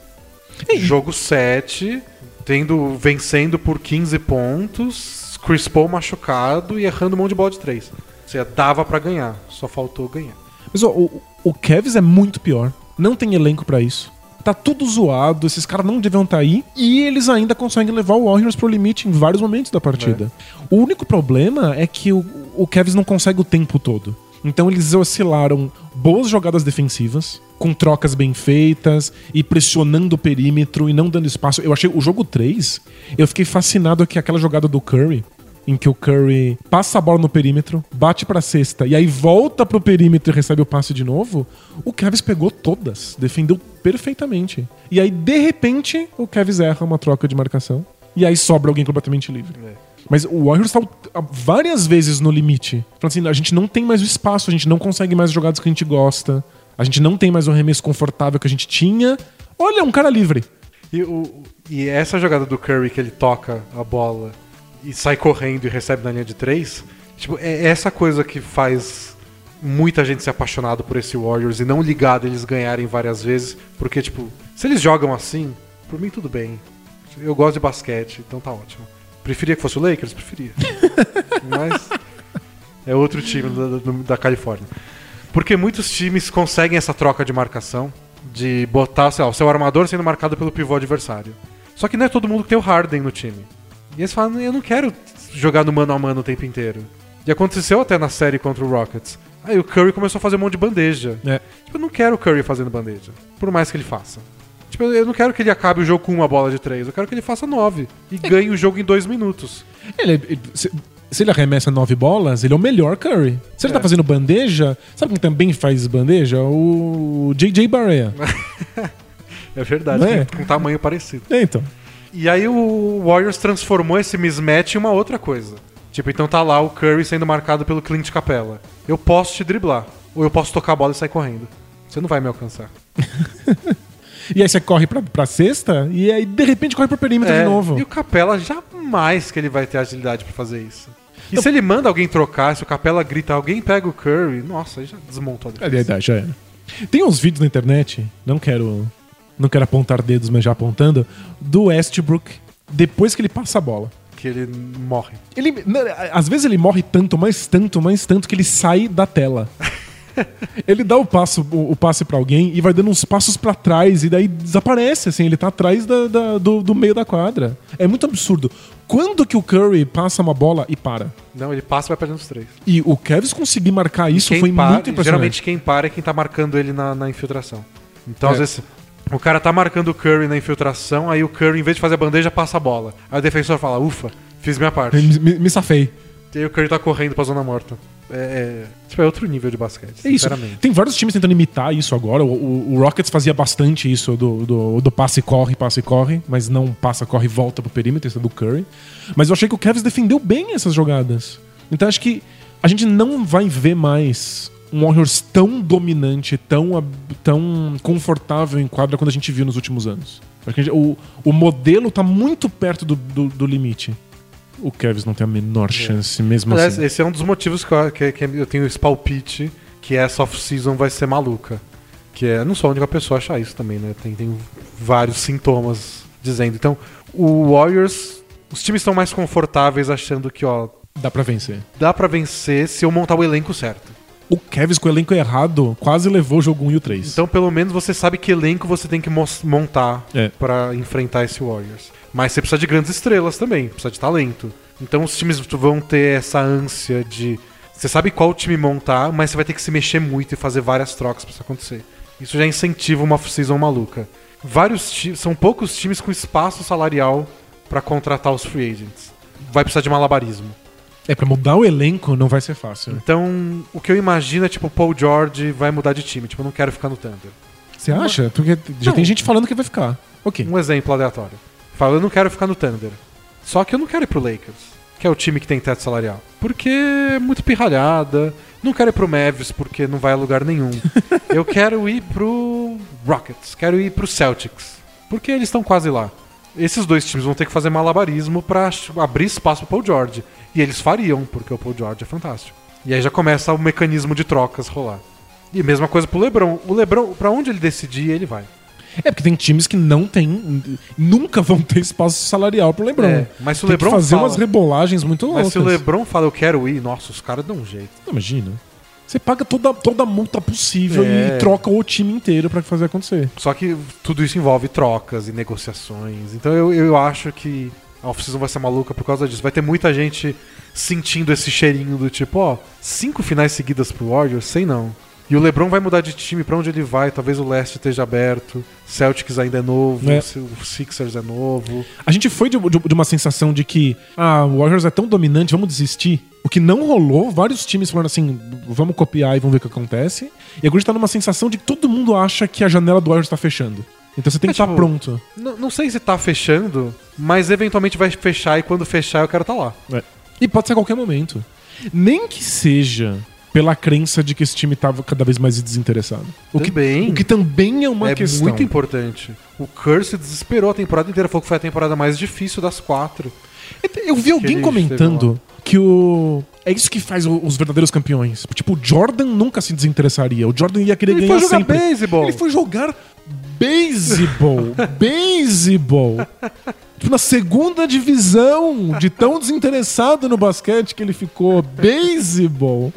Jogo 7, tendo vencendo por 15 pontos, Chris Paul machucado e errando um monte de bola de 3. Ou seja, dava pra ganhar, só faltou ganhar. Mas ó, o, o Cavs é muito pior. Não tem elenco pra isso. Tá tudo zoado, esses caras não deviam estar aí. E eles ainda conseguem levar o Warriors pro limite em vários momentos da partida. O único problema é que o, o Cavs não consegue o tempo todo. Então eles oscilaram boas jogadas defensivas, com trocas bem feitas e pressionando o perímetro e não dando espaço. Eu achei o jogo 3, eu fiquei fascinado que aquela jogada do Curry, em que o Curry passa a bola no perímetro, bate pra cesta e aí volta pro perímetro e recebe o passe de novo, o Cavs pegou todas, defendeu perfeitamente. E aí, de repente, o Cavs erra uma troca de marcação e aí sobra alguém completamente livre. Mas o Warriors tá ah, várias vezes no limite. Falando assim, a gente não tem mais o espaço, a gente não consegue mais jogadas que a gente gosta. A gente não tem mais o arremesso confortável que a gente tinha. Olha, um cara livre. E, o- e essa jogada do Curry que ele toca a bola e sai correndo e recebe na linha de três, tipo, é essa coisa que faz muita gente ser apaixonado por esse Warriors e não ligar deles ganharem várias vezes, porque, tipo, se eles jogam assim, por mim tudo bem. Eu gosto de basquete, então tá ótimo. Preferia que fosse o Lakers? Preferia. Mas é outro time da, da- da Califórnia. Porque muitos times conseguem essa troca de marcação, de botar, sei lá, o seu armador sendo marcado pelo pivô adversário. Só que não é todo mundo que tem o Harden no time. E eles falam, eu não quero jogar no mano a mano o tempo inteiro. E aconteceu até na série contra o Rockets. Aí o Curry começou a fazer um monte de bandeja. É. Tipo, eu não quero o Curry fazendo bandeja. Por mais que ele faça. Tipo, eu não quero que ele acabe o jogo com uma bola de três. Eu quero que ele faça nove. E ganhe o jogo em dois minutos. Ele, ele- se, se ele arremessa nove bolas, ele é o melhor Curry. Se ele É. tá fazendo bandeja, sabe quem também faz bandeja? O JJ Barea. É verdade, é? com, com tamanho parecido. é, então. E aí o Warriors transformou esse mismatch em uma outra coisa. Tipo, então tá lá o Curry sendo marcado pelo Clint Capella. Eu posso te driblar. Ou eu posso tocar a bola e sair correndo. Você não vai me alcançar. E aí você corre pra, pra cesta e aí de repente corre pro perímetro de É, novo. E o Capela jamais que ele vai ter agilidade pra fazer isso. E se ele manda alguém trocar, se o Capela grita, alguém pega o Curry, nossa, aí já desmontou a É defesa. verdade, já era. Tem uns vídeos na internet, não quero não quero apontar dedos, mas já apontando, do Westbrook depois que ele passa a bola. Que ele morre. Ele, não, às vezes ele morre tanto, mais tanto, mais tanto que ele sai da tela. ele dá o passo, o, o passe pra alguém e vai dando uns passos pra trás e daí desaparece, assim, ele tá atrás da- da- do, do meio da quadra. É muito absurdo. Quando que o Curry passa uma bola e para? Não, ele passa e vai perdendo os três. E o Kevs conseguir marcar isso foi para- muito impressionante. Geralmente quem para é quem tá marcando ele na, na infiltração. Então, às É. vezes, o cara tá marcando o Curry na infiltração, aí o Curry, em vez de fazer a bandeja, passa a bola. Aí o defensor fala, ufa, fiz minha parte. Me, me- me safei. E aí o Curry tá correndo pra zona morta. É, é, tipo, é outro nível de basquete, É isso. Tem vários times tentando imitar isso agora. O, o- o Rockets fazia bastante isso do, do, do passe corre, passe corre, mas não passa, corre e volta pro perímetro, isso é do Curry. Mas eu achei que o Cavs defendeu bem essas jogadas. Então acho que a gente não vai ver mais um Warriors tão dominante, tão, tão confortável em quadra quando a gente viu nos últimos anos. Gente- o, o modelo tá muito perto do, do, do limite. O Cavs não tem a menor chance, mesmo Aliás, assim. esse é um dos motivos que eu, que- que eu tenho esse palpite que essa off-season vai ser maluca. Que é, não sou a única pessoa a achar isso também, né? Tem, tem vários sintomas dizendo. Então, o Warriors, os times estão mais confortáveis achando que, ó, Dá pra vencer. dá pra vencer se eu montar o elenco certo. O Cavs com o elenco errado quase levou o jogo 1 e o 3. Então, pelo menos você sabe que elenco você tem que montar É. pra enfrentar esse Warriors. Mas você precisa de grandes estrelas também, precisa de talento. Então, os times vão ter essa ânsia de. Você sabe qual time montar, mas você vai ter que se mexer muito e fazer várias trocas pra isso acontecer. Isso já incentiva uma off-season maluca. Vários são poucos times com espaço salarial pra contratar os free agents. Vai precisar de malabarismo. É, pra mudar o elenco não vai ser fácil. né? Então, o que eu imagino é tipo, o Paul George vai mudar de time. Tipo, eu não quero ficar no Thunder. Você acha? Porque já Não. tem gente falando que vai ficar. Ok. Um exemplo aleatório. Fala, eu não quero ficar no Thunder. Só que eu não quero ir pro Lakers, que é o time que tem teto salarial. Porque é muito pirralhada. Não quero ir pro Mavis porque não vai a lugar nenhum. eu quero ir pro Rockets, quero ir pro Celtics. Porque eles estão quase lá. Esses dois times vão ter que fazer malabarismo pra ch- abrir espaço pro Paul George. E eles fariam, porque o Paul George é fantástico. E aí já começa o mecanismo de trocas rolar. E mesma coisa pro LeBron. O LeBron, pra onde ele decidir, ele vai. É porque tem times que não tem. Nunca vão ter espaço salarial pro LeBron. É, mas se o tem que LeBron fazer fala- umas rebolagens muito loucas. Mas se o LeBron fala eu quero ir, nossa, os caras dão um jeito. Não, imagina. Você paga toda, toda a multa possível É. e troca o time inteiro pra fazer acontecer. Só que tudo isso envolve trocas e negociações. Então eu, eu acho que a off-season vai ser maluca por causa disso. Vai ter muita gente sentindo esse cheirinho do tipo, ó, cinco finais seguidas pro Warriors, sei não. E o LeBron vai mudar de time pra onde ele vai, talvez o leste esteja aberto, Celtics ainda é novo, É. o Sixers é novo. A gente foi de, de- de uma sensação de que ah, o Warriors é tão dominante, vamos desistir. O que não rolou, vários times falaram assim, vamos copiar e vamos ver o que acontece. E agora a gente tá numa sensação de que todo mundo acha que a janela do Warriors tá fechando. Então você tem É, que estar tipo, pronto. N- não sei se tá fechando, mas eventualmente vai fechar e quando fechar eu quero estar lá. É. E pode ser a qualquer momento. Nem que seja pela crença de que esse time tava cada vez mais desinteressado. O que, Também. o que também é uma é questão. muito importante. O Curry se desesperou a temporada inteira, falou que foi a temporada mais difícil das quatro. Eu vi alguém comentando que o. É isso que faz os verdadeiros campeões. Tipo, o Jordan nunca se desinteressaria. O Jordan ia querer Ele ganhar foi jogar sempre. beisebol. Ele foi jogar beisebol. beisebol. Tipo, na segunda divisão, de tão desinteressado no basquete que ele ficou. Beisebol.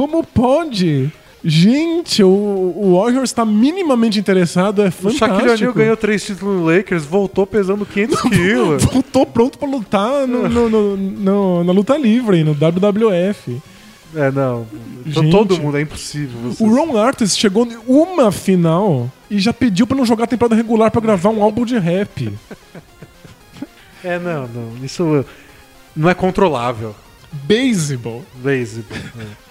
Como pode? Gente, o, o Warriors tá minimamente interessado, é O fantástico. Shaquille O'Neal ganhou três títulos no Lakers, voltou pesando 500 quilos. Voltou pronto pra lutar no, no- no- no- na luta livre, no WWF. É, não. Então Gente. todo mundo, é impossível. você- O Ron Artest chegou em uma final e já pediu pra não jogar a temporada regular pra gravar um álbum de rap. É, não, não. Isso não é controlável. Baseball. Baseball. é.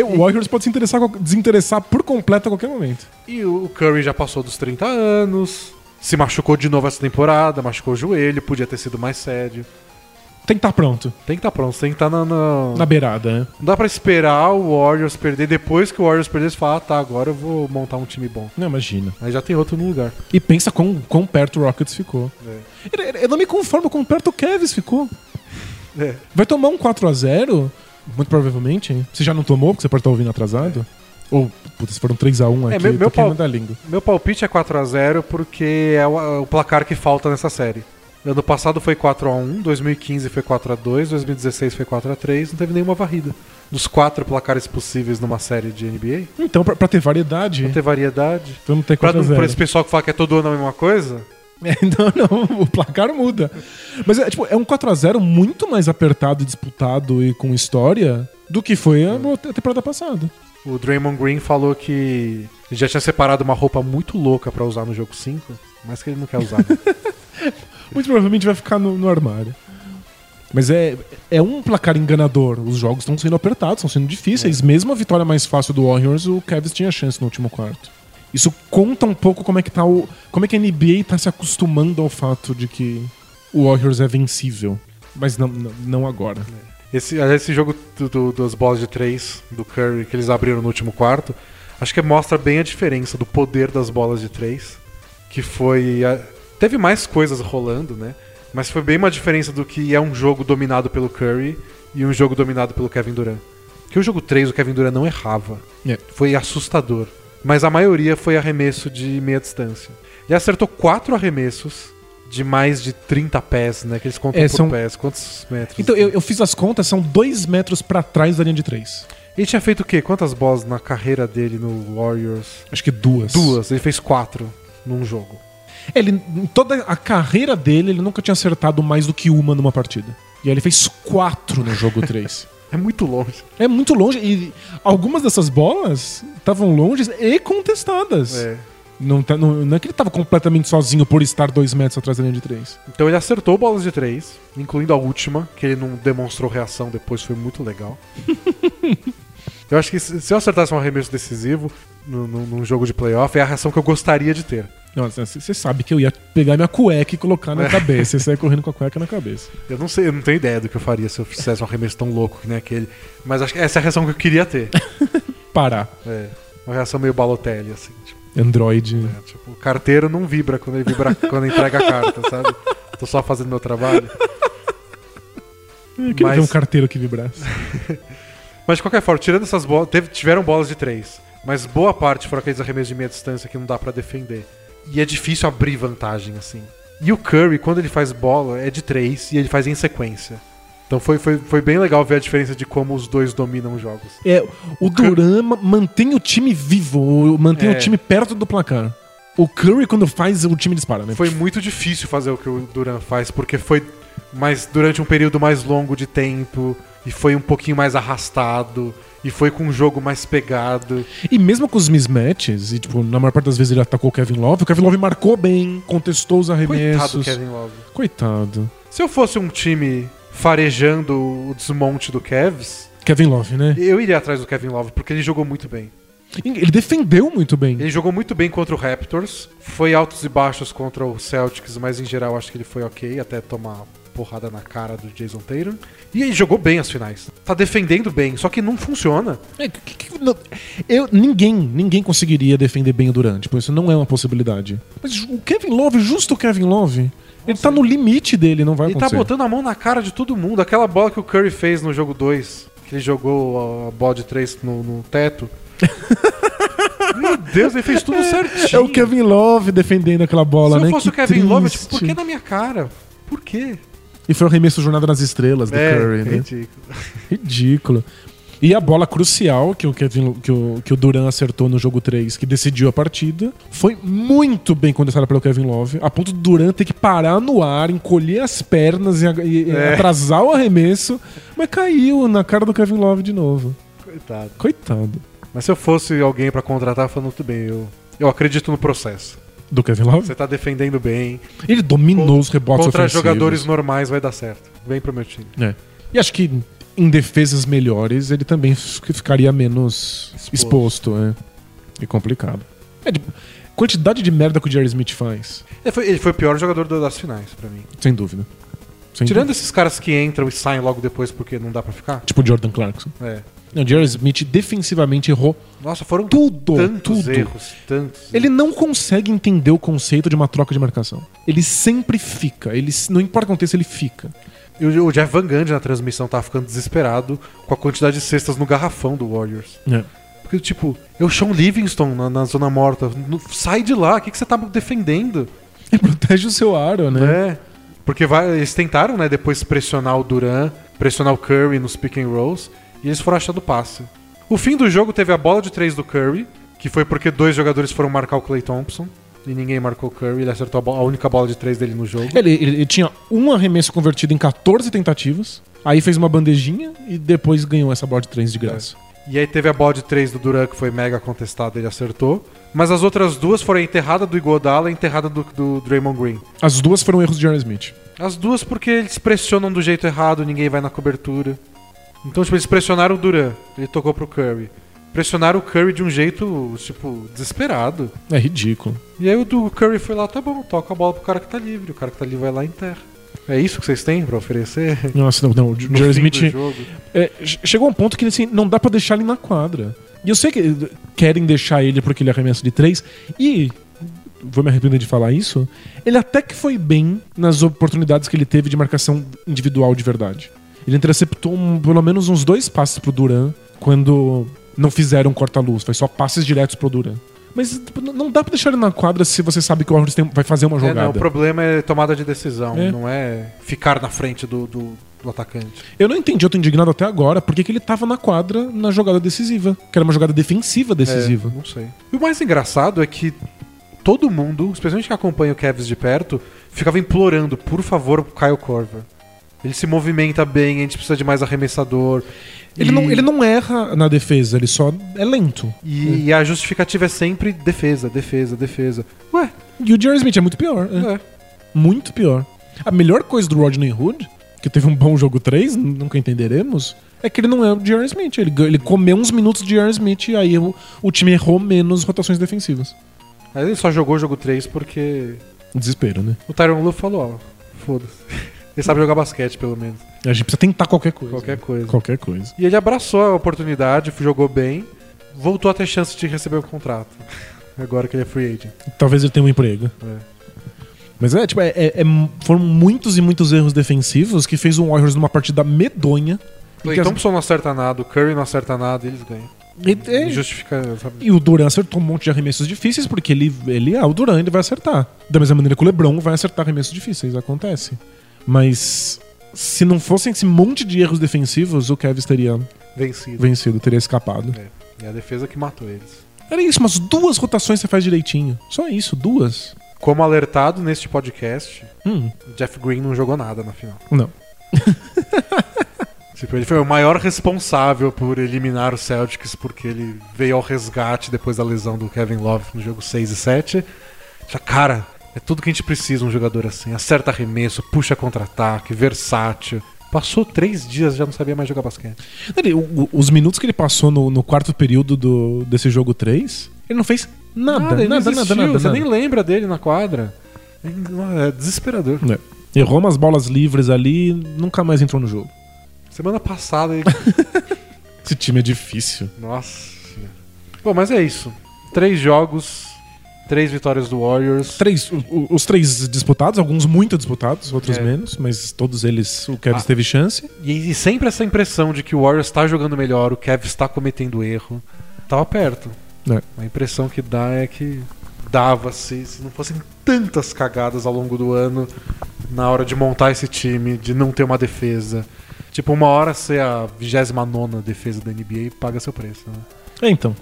É, o Warriors pode se interessar, desinteressar por completo a qualquer momento. E o Curry já passou dos 30 anos, se machucou de novo essa temporada, machucou o joelho, podia ter sido mais sério. Tem que estar pronto. Tem que estar pronto, tem que estar na, na- Na beirada, né? Não dá pra esperar o Warriors perder. Depois que o Warriors perder, você fala, ah, tá, agora eu vou montar um time bom. Não, imagina. Aí já tem outro no lugar. E pensa quão, quão perto o Rockets ficou. Eu, eu não me conformo com quão perto o Cavs ficou. É. Vai tomar um 4x0? Muito provavelmente, hein? Você já não tomou, porque você pode estar ouvindo atrasado? Ou, puta, se for um 3x1 aqui, É, meu- meu queimando pau- a língua. Meu palpite é 4x0 porque é o, o placar que falta nessa série. Ano passado foi 4x1, 2015 foi 4x2, 2016 foi 4x3, não teve nenhuma varrida. Dos quatro placares possíveis numa série de NBA, Então, pra, pra ter variedade, não ter variedade. vamos ter Pra, não- 4x0. pra esse pessoal que fala que é todo ano a mesma coisa, É, não, não, o placar muda. Mas é, tipo, é um 4x0 muito mais apertado, disputado e com história do que foi a, a temporada passada. o Draymond Green falou que ele já tinha separado uma roupa muito louca pra usar no jogo 5, mas que ele não quer usar. Muito provavelmente vai ficar no, no armário. Mas é, é um placar enganador. Os jogos estão sendo apertados, estão sendo difíceis. Mesmo a vitória mais fácil do Warriors, o Cavs tinha chance no último quarto. Isso conta um pouco como é que tá o. Como é que a NBA tá se acostumando ao fato de que o Warriors é vencível. Mas não, não, não agora. Esse, esse jogo do- do- das bolas de três do Curry que eles abriram no último quarto, acho que mostra bem a diferença do poder das bolas de três. Que foi. a- teve mais coisas rolando, né? Mas foi bem uma diferença do que é um jogo dominado pelo Curry e um jogo dominado pelo Kevin Durant. Que o jogo 3 o Kevin Durant não errava. É. Foi assustador. Mas a maioria foi arremesso de meia distância. Ele acertou quatro arremessos de mais de 30 pés, né? Que eles contam É, por são- pés. Quantos metros? Então, eu, eu fiz as contas, são dois metros pra trás da linha de três. Ele tinha feito o quê? Quantas bolas na carreira dele no Warriors? Acho que duas. Duas. Ele fez quatro num jogo. Ele, em toda a carreira dele, ele nunca tinha acertado mais do que uma numa partida. E aí ele fez quatro no jogo 3. É muito longe. é muito longe. E algumas dessas bolas estavam longes e contestadas. É. Não, tá- não- não é que ele tava completamente sozinho por estar dois metros atrás da linha de três. Então ele acertou bolas de três, incluindo a última, que ele não demonstrou reação depois, foi muito legal. eu acho que se eu acertasse um arremesso decisivo num jogo de playoff, é a reação que eu gostaria de ter. Nossa, você sabe que eu ia pegar minha cueca e colocar É. na cabeça. E sair correndo com a cueca na cabeça. Eu não sei, eu não tenho ideia do que eu faria se eu fizesse um arremesso tão louco que nem aquele. Mas acho que essa é a reação que eu queria ter. Parar. É. Uma reação meio balotelli, assim. Tipo, Android. é, tipo, o carteiro não vibra quando ele vibra quando entrega a carta, sabe? Tô só fazendo meu trabalho. Eu queria Mas- ver um carteiro que vibrasse. Mas de qualquer forma, tirando essas bolas, teve- tiveram bolas de três. Mas boa parte foram aqueles arremessos de meia distância que não dá pra defender. E é difícil abrir vantagem, assim. E o Curry, quando ele faz bola, é de três e ele faz em sequência. Então foi, foi, foi bem legal ver a diferença de como os dois dominam os jogos. É, o Duran ma- mantém o time vivo, mantém É. o time perto do placar. O Curry, quando faz, o time dispara, né? Foi muito difícil fazer o que o Duran faz, porque foi mais durante um período mais longo de tempo, e foi um pouquinho mais arrastado, e foi com um jogo mais pegado. E mesmo com os mismatches, e tipo, na maior parte das vezes ele atacou o Kevin Love, o Kevin Love marcou bem, contestou os Coitado arremessos. do Kevin Love. Coitado. Se eu fosse um time farejando o desmonte do Cavs, Kevin Love, né? eu iria atrás do Kevin Love, porque ele jogou muito bem. Ele defendeu muito bem. Ele jogou muito bem contra o Raptors, foi altos e baixos contra o Celtics, mas em geral acho que ele foi ok, até tomar porrada na cara do Jason Tatum. E ele jogou bem as finais. Tá defendendo bem, só que não funciona. É, que- que- não- eu, ninguém, ninguém conseguiria defender bem o Durant. Tipo, isso não é uma possibilidade. Mas o Kevin Love, justo o Kevin Love, ele tá no limite dele, não vai Ele tá acontecer. botando a mão na cara de todo mundo. Aquela bola que o Curry fez no jogo 2, que ele jogou a bola de 3 no, no teto. Meu Deus, ele fez tudo certinho. É o Kevin Love defendendo aquela bola, Se né? eu fosse Que o Kevin Love, triste. tipo, por que na minha cara? Por quê? E foi o arremesso Jornada nas Estrelas do é, Curry, né? ridículo. Ridículo. E a bola crucial que o, Kevin, que, o, que o Duran acertou no jogo 3, que decidiu a partida, foi muito bem contestada pelo Kevin Love, a ponto do Duran ter que parar no ar, encolher as pernas e, e- É. atrasar o arremesso, mas caiu na cara do Kevin Love de novo. Coitado. Coitado Mas se eu fosse alguém pra contratar, falando tudo bem, eu, eu acredito no processo. Do Kevin Love. Você tá defendendo bem. Ele dominou os rebotes Contra ofensivos. jogadores normais vai dar certo. Vem pro meu time. É. E acho que em defesas melhores ele também ficaria menos exposto. é. E complicado. É, tipo, quantidade de merda que o Jerry Smith faz, Ele foi, ele foi o pior jogador do- das finais, pra mim. sem dúvida. Sem Tirando dúvida. esses caras que entram e saem logo depois porque não dá pra ficar. Tipo o Jordan Clarkson. É. O Jerry Smith defensivamente errou. Nossa, foram Tudo, tantos tudo. erros, tantos. Ele não consegue entender o conceito de uma troca de marcação. Ele sempre fica. Ele, não importa o que aconteça, ele fica. E o o Jeff Van Gundy na transmissão tava ficando desesperado com a quantidade de cestas no garrafão do Warriors. É. Porque, tipo, é o Sean Livingston na, na zona morta. No- sai de lá, o que, que você tá defendendo? Ele protege o seu aro, né? É. Porque vai- eles tentaram, né, depois pressionar o Duran, pressionar o Curry nos pick and rolls, e eles foram achando passe. O fim do jogo teve a bola de três do Curry, que foi porque dois jogadores foram marcar o Clay Thompson, e ninguém marcou o Curry, ele acertou a, a única bola de três dele no jogo. Ele, ele- ele tinha um arremesso convertido em 14 tentativas. Aí fez uma bandejinha e depois ganhou essa bola de três de graça. E aí teve a bola de três do Duran, que foi mega contestada, ele acertou. Mas as outras duas foram a enterrada do Iguodala e a enterrada do, do Draymond Green. As duas foram erros de Jerry Smith. As duas porque eles pressionam do jeito errado, ninguém vai na cobertura. Então, tipo, eles pressionaram o Duran, ele tocou pro Curry. Pressionaram o Curry de um jeito, tipo, desesperado. É ridículo. E aí o do Curry foi lá, tá bom, toca a bola pro cara que tá livre. O cara que tá livre vai lá e enterra. É isso que vocês têm pra oferecer? Nossa, não, não. O Jerry Smith. É, che- chegou um ponto que assim, não dá pra deixar ele na quadra. E eu sei que querem deixar ele porque ele arremessa de três. E, vou me arrepender de falar isso, ele até que foi bem nas oportunidades que ele teve de marcação individual de verdade. Ele interceptou um- pelo menos uns dois passes pro Duran quando não fizeram corta-luz. Foi só passes diretos pro Duran. Mas tipo, não dá pra deixar ele na quadra se você sabe que o Warriors tem- vai fazer uma É, jogada. não, o problema é tomada de decisão, É. não é ficar na frente do, do, do atacante. Eu não entendi, eu tô indignado até agora, porque que ele tava na quadra na jogada decisiva. Que era uma jogada defensiva decisiva. É, não sei. E o mais engraçado é que todo mundo, especialmente que acompanha o Cavs de perto, ficava implorando, por favor, o Kyle Korver. Ele se movimenta bem, a gente precisa de mais arremessador. Ele, E- não, ele não erra na defesa, ele só é lento. E, e a justificativa é sempre defesa, defesa, defesa. Ué, E o Jerry Smith é muito pior. é. é. Muito pior. A melhor coisa do Rodney Hood, que teve um bom jogo 3, n- nunca entenderemos, é que ele não é o Jerry Smith. Ele, ele comeu uns minutos de Jerry Smith e aí o, o time errou menos rotações defensivas. Aí ele só jogou o jogo 3 porque Desespero, né? o Tyron Lue falou, ó, foda-se. Ele sabe jogar basquete, pelo menos. A gente precisa tentar qualquer coisa. Qualquer coisa. Qualquer coisa. E ele abraçou a oportunidade, jogou bem, voltou a ter chance de receber o contrato. Agora que ele é free agent. Talvez ele tenha um emprego. É. Mas é, tipo, é, é- é- foram muitos e muitos erros defensivos que fez o Warriors numa partida medonha. E, Clay que as- Thompson não acerta nada, o Curry não acerta nada, eles ganham. e- é- Justifica, sabe? e o Duran acertou um monte de arremessos difíceis porque ele, ele é o Duran, ele vai acertar. Da mesma maneira que o LeBron vai acertar arremessos difíceis, acontece. Mas se não fossem esse monte de erros defensivos, o Cavs teria vencido. vencido, teria escapado. É. E a defesa que matou eles. Era isso, umas duas rotações você faz direitinho. Só isso, duas. Como alertado neste podcast, Hum, Jeff Green não jogou nada na final. não. Tipo, ele foi o maior responsável por eliminar o Celtics porque ele veio ao resgate depois da lesão do Kevin Love no jogo 6 e 7. Já, cara, é tudo que a gente precisa um jogador assim. Acerta arremesso, puxa contra-ataque, versátil. Passou três dias já não sabia mais jogar basquete. Ele- o- o- os minutos que ele passou no, no quarto período do, desse jogo 3, ele não fez nada, nada, nada, existiu, nada, Você nada. nem lembra dele na quadra. É desesperador. É. Errou umas bolas livres ali nunca mais entrou no jogo. Semana passada ele. Esse time é difícil. Nossa. Bom, mas é isso. Três jogos, três vitórias do Warriors. Três, o- os três disputados, alguns muito disputados, outros É. menos, mas todos eles o Cavs Ah. teve chance. E, e sempre essa impressão de que o Warriors está jogando melhor, o Kev está cometendo erro. Tava perto. É. A impressão que dá é que dava se, se não fossem tantas cagadas ao longo do ano na hora de montar esse time, de não ter uma defesa. Tipo, uma hora ser a 29 defesa da NBA paga seu preço. Né? É, então.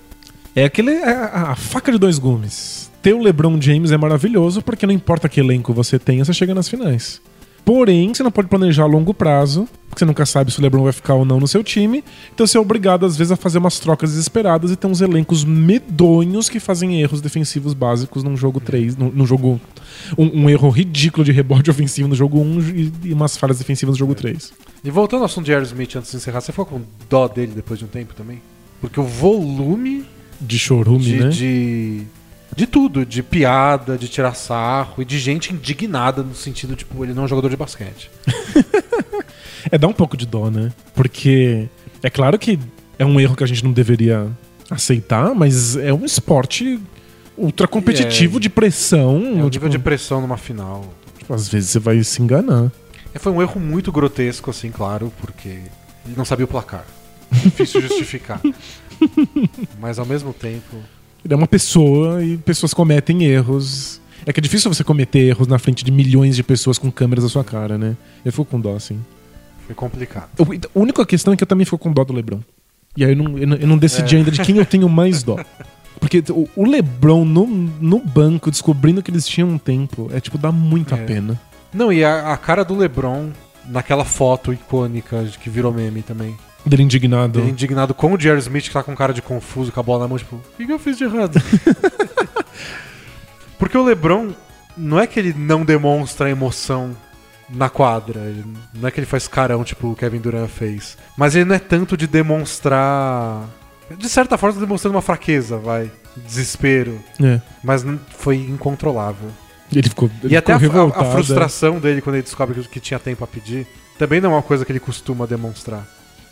É aquele. é a, a faca de dois gumes. Ter o LeBron James é maravilhoso porque não importa que elenco você tenha, você chega nas finais. Porém, você não pode planejar a longo prazo, porque você nunca sabe se o LeBron vai ficar ou não no seu time. Então você é obrigado, às vezes, a fazer umas trocas desesperadas e ter uns elencos medonhos que fazem erros defensivos básicos num jogo 3, num, num jogo. Um, um erro ridículo de rebote ofensivo no jogo 1 e, e umas falhas defensivas no jogo 3. E voltando ao assunto de Jared Smith antes de encerrar, você ficou com dó dele depois de um tempo também? Porque o volume De chorume, de, né? de, de tudo, de piada, de tirar sarro e de gente indignada no sentido, tipo, ele não é um jogador de basquete. É dar um pouco de dó, né? Porque é claro que é um erro que a gente não deveria aceitar, mas é um esporte ultra competitivo É. de pressão. É o tipo, nível de pressão numa final. tipo, às vezes você vai se enganar. É, foi um erro muito grotesco, assim, claro, porque ele não sabia o placar. Difícil justificar. Mas ao mesmo tempo. Ele é uma pessoa e pessoas cometem erros. É que é difícil você cometer erros na frente de milhões de pessoas com câmeras na sua cara, né? Eu fico com dó, assim. Foi complicado. A única questão é que eu também fico com dó do Lebron. E aí eu não, eu não, eu não decidi É. ainda de quem eu tenho mais dó. Porque o, o Lebron no, no banco, descobrindo que eles tinham um tempo, é tipo, dá muita É. pena. Não, e a, a cara do LeBron naquela foto icônica que virou meme também. Dele indignado. Ele indignado com o Jerry Smith que tá com cara de confuso, com a bola na mão, tipo, o que, que eu fiz de errado? Porque o LeBron não é que ele não demonstra emoção na quadra, ele- não é que ele faz carão, tipo o Kevin Durant fez, mas ele não é tanto de demonstrar. De certa forma, tá demonstrando uma fraqueza, vai. Desespero. É. Mas não- foi incontrolável. Ele ficou. Ele E até a, ficou a- a revoltado, é. frustração dele quando ele descobre que, que tinha tempo a pedir também não é uma coisa que ele costuma demonstrar.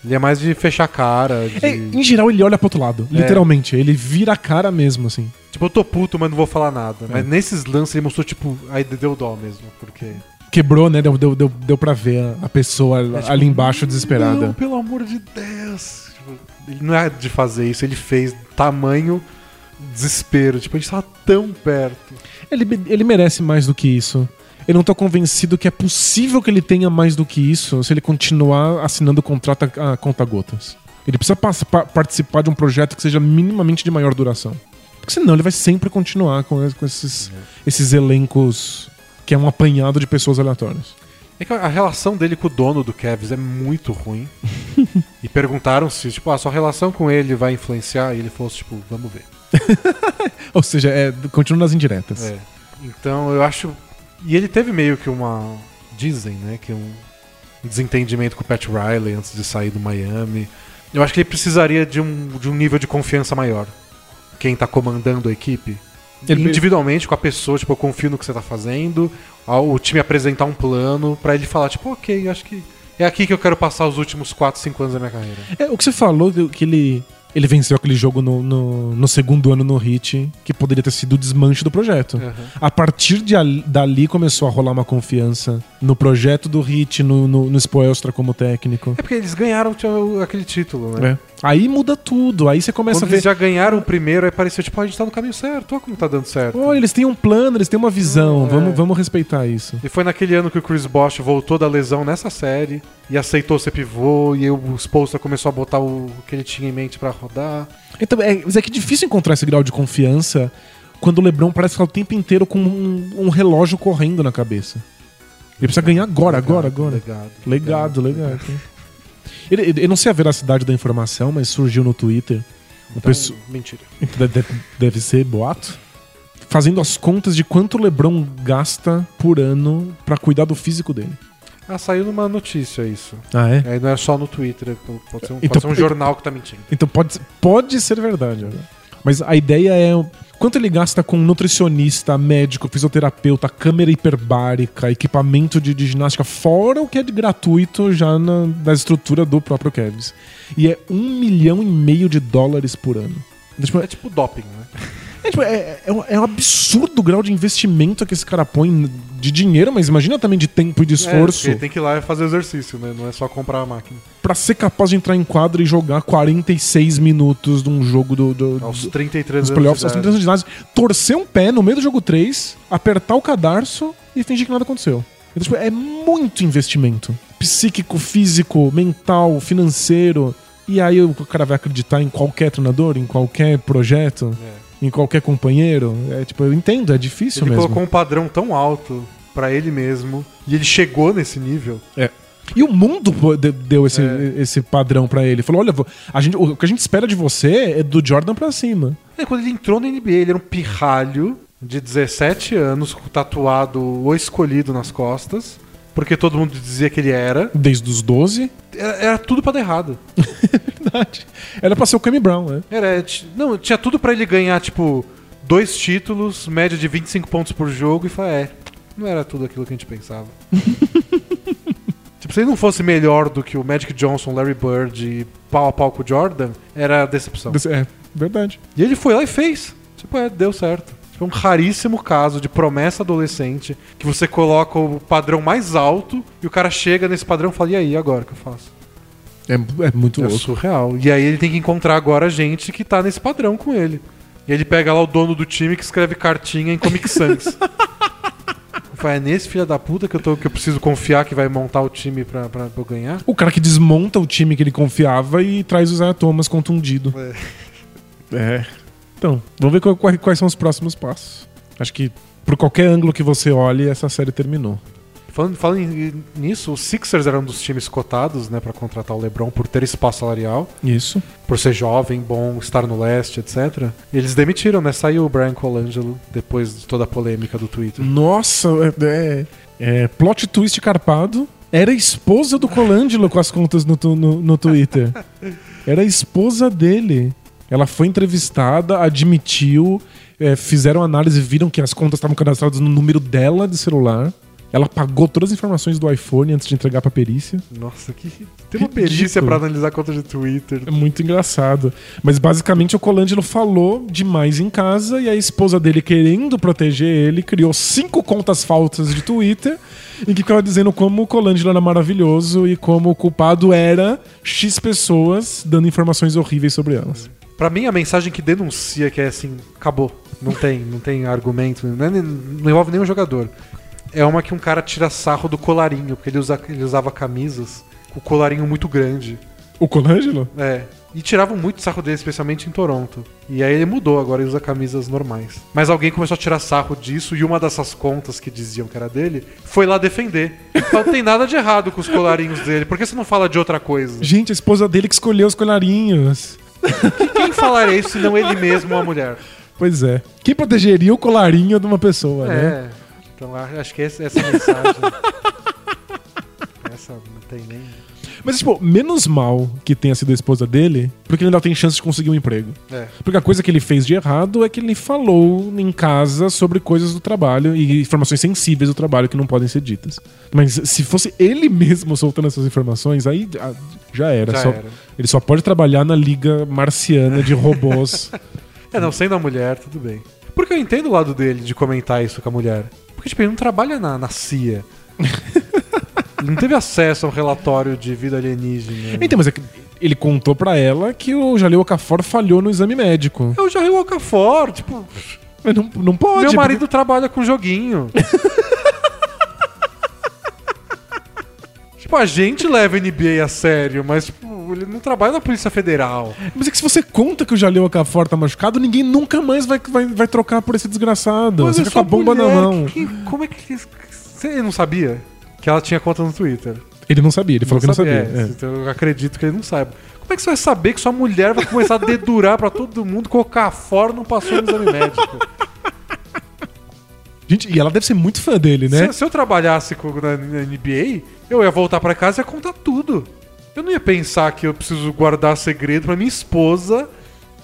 Ele é mais de fechar a cara, de... É, em geral, ele olha pro outro lado. É. Literalmente. Ele vira a cara mesmo, assim. Tipo, eu tô puto, mas não vou falar nada. É. Mas nesses lances ele mostrou, tipo, aí deu dó mesmo, porque... Quebrou, né? Deu, deu, deu, deu pra ver a, pessoa É, tipo, ali embaixo desesperada. Não, pelo amor de Deus. Tipo, ele não é de fazer isso, ele fez tamanho desespero. Tipo, a gente tava tão perto. Ele, ele merece mais do que isso. Eu não tô convencido que é possível que ele tenha mais do que isso se ele continuar assinando o contrato a, a conta-gotas. Ele precisa participar de um projeto que seja minimamente de maior duração. Porque senão ele vai sempre continuar com, com esses, esses elencos que é um apanhado de pessoas aleatórias. É que a relação dele com o dono do Cavs é muito ruim. e perguntaram se, tipo, a sua relação com ele vai influenciar. E ele falou, tipo, vamos ver. Ou seja, é, continua nas indiretas. É. Então eu acho. E ele teve meio que uma. Dizem, né? Que um desentendimento com o Pat Riley antes de sair do Miami. Eu acho que ele precisaria de um, de um nível de confiança maior. Quem tá comandando a equipe. Ele- Individualmente, com a pessoa, tipo, eu confio no que você tá fazendo. O time apresentar um plano pra ele falar, tipo, ok, acho que é aqui que eu quero passar os últimos 4, 5 anos da minha carreira. É, o que você falou, que ele, ele venceu aquele jogo no, no, no segundo ano no Hit, que poderia ter sido o desmanche do projeto. Uhum. A partir de ali- dali começou a rolar uma confiança no projeto do Hit, no, no, no Spoelstra como técnico. É porque eles ganharam aquele título, né? É. Aí muda tudo, aí você começa Quando a ver. eles já ganharam o primeiro, aí pareceu, tipo, "Ah, a gente tá no caminho certo, olha como tá dando certo. Olha, eles têm um plano, eles têm uma visão, É. vamos, vamos respeitar isso. E foi naquele ano que o Chris Bosh voltou da lesão nessa série e aceitou ser pivô e o Spolstra começou a botar o que ele tinha em mente pra rodar. Então, é, mas é que é difícil encontrar esse grau de confiança quando o Lebron parece ficar o tempo inteiro com um, um relógio correndo na cabeça. Ele precisa ganhar agora, agora, agora. Legado. Legado, legado. Ele- Eu não sei a veracidade da informação, mas surgiu no Twitter. Então, pessoa- Mentira. deve, deve- deve ser boato. Fazendo as contas de quanto o LeBron gasta por ano pra cuidar do físico dele. Ah, saiu numa notícia isso. Ah, é? Aí não é só no Twitter, pode ser um, Então, pode ser um jornal que tá mentindo. Então pode, pode ser verdade. Mas a ideia é quanto ele gasta com nutricionista, médico, fisioterapeuta, câmera hiperbárica, equipamento de, de ginástica, fora o que é de gratuito já na, na estrutura do próprio Kevs. E é um milhão e meio de dólares por ano. Tipo, É tipo doping, né? É, tipo, é, é um, é um absurdo o grau de investimento que esse cara põe de dinheiro, mas imagina também de tempo e de esforço É, tem que ir lá e fazer exercício, né? Não é só comprar a máquina. pra ser capaz de entrar em quadra e jogar 46 minutos de um jogo do, do, Aos do- 33 dos playoffs, aos idade. 30 anos de idade, torcer um pé no meio do jogo 3, apertar o cadarço e fingir que nada aconteceu. Então, tipo, é muito investimento. Psíquico, físico, mental, financeiro. E aí o cara vai acreditar em qualquer treinador, em qualquer projeto, em qualquer companheiro. É tipo, eu entendo, é difícil Ele mesmo. colocou um padrão tão alto pra ele mesmo e ele chegou nesse nível. É. E o mundo deu esse, É. esse padrão pra ele. Falou: olha, a gente, o que a gente espera de você é do Jordan pra cima. É, quando ele entrou na NBA, ele era um pirralho de 17 anos, tatuado o escolhido nas costas, porque todo mundo dizia que ele era. Desde os 12. Era, era tudo pra dar errado. Verdade. Era pra ser o Cami Brown, né? Era, t- não, tinha tudo pra ele ganhar, tipo, dois títulos, média de 25 pontos por jogo, e falar, é, não era tudo aquilo que a gente pensava. tipo, se ele não fosse melhor do que o Magic Johnson, Larry Bird e pau a pau com o Jordan, era decepção. É, verdade. E ele foi lá e fez. Tipo, é, deu certo. Tipo, é um raríssimo caso de promessa adolescente que você coloca o padrão mais alto e o cara chega nesse padrão e fala, e aí, agora o que eu faço? É, é muito É louco. surreal. E aí ele tem que encontrar agora gente que tá nesse padrão com ele. E ele pega lá o dono do time que escreve cartinha em Comic Sans. Fala, é nesse filho da puta que eu, tô, que eu preciso confiar que vai montar o time pra, pra, pra eu ganhar? O cara que desmonta o time que ele confiava e traz o Isaiah Thomas contundido. É. Então, vamos ver quais, quais são os próximos passos. Acho que por qualquer ângulo que você olhe, essa série terminou. Falando, falando nisso, os Sixers eram um dos times cotados, né, para contratar o LeBron por ter espaço salarial, Isso. por ser jovem, bom, estar no leste, etc. Eles demitiram, né? Saiu o Brian Colangelo depois de toda a polêmica do Twitter. Nossa, é, é, é, plot twist carpado. Era a esposa do Colangelo com as contas no, no, no Twitter. Era a esposa dele. Ela foi entrevistada, admitiu, é, fizeram análise, viram que as contas estavam cadastradas no número dela de celular. Ela pagou todas as informações do iPhone antes de entregar pra perícia. Nossa, que tem uma perícia pra analisar a conta de Twitter. É muito engraçado. Mas basicamente o Colangelo falou demais em casa e a esposa dele, querendo proteger ele, criou cinco contas falsas de Twitter em que ficava dizendo como o Colangelo era maravilhoso e como o culpado era X pessoas dando informações horríveis sobre elas. Pra mim, a mensagem que denuncia que é assim, acabou. Não tem, não tem argumento, não, é nem- não envolve nenhum jogador. É uma que um cara tira sarro do colarinho, porque ele, usa, ele usava camisas com o colarinho muito grande. O Colangelo? É. E tiravam muito sarro dele, especialmente em Toronto. E aí ele mudou, agora ele usa camisas normais. Mas alguém começou a tirar sarro disso e uma dessas contas que diziam que era dele foi lá defender. Não tem nada de errado com os colarinhos dele. Por que você não fala de outra coisa? Gente, a esposa dele que escolheu os colarinhos. Quem falaria isso se não ele mesmo ou a mulher? Pois é. Quem protegeria o colarinho de uma pessoa, né? É. Então a- acho que essa, essa mensagem. essa não tem nem. Mas, tipo, menos mal que tenha sido a esposa dele, porque ele ainda tem chance de conseguir um emprego. É. Porque a coisa que ele fez de errado é que ele falou em casa sobre coisas do trabalho e informações sensíveis do trabalho que não podem ser ditas. Mas se fosse ele mesmo soltando essas informações, aí já era. Já Só- era. Ele só pode trabalhar na liga marciana de robôs. É, não, sendo a mulher, tudo bem. Porque eu entendo o lado dele de comentar isso com a mulher. Porque, tipo, ele não trabalha na, na CIA. ele não teve acesso a um relatório de vida alienígena. então, mas é que ele contou pra ela que o Jaleel Okafor falhou no exame médico. Ri o Okafor, tipo, Mas não, não pode. meu porque- marido trabalha com joguinho. tipo, a gente leva a NBA a sério, mas, tipo, ele não trabalha na Polícia Federal. Mas é que se você conta que o Jaleel Okafor tá machucado, ninguém nunca mais vai, vai, vai trocar por esse desgraçado. Mas você eu fica com a bomba na mulher, mão. que- que- como é que. Você não sabia? Que ela tinha conta no Twitter. Ele não sabia, ele falou que não sabia. é, é. Então eu acredito que ele não saiba. Como é que você vai saber que sua mulher vai começar a dedurar pra todo mundo, colocar fora não passou no exame médico? Gente, e ela deve ser muito fã dele, né? Se, se eu trabalhasse com, na, na NBA, eu ia voltar pra casa e ia contar tudo. Eu não ia pensar que eu preciso guardar segredo pra minha esposa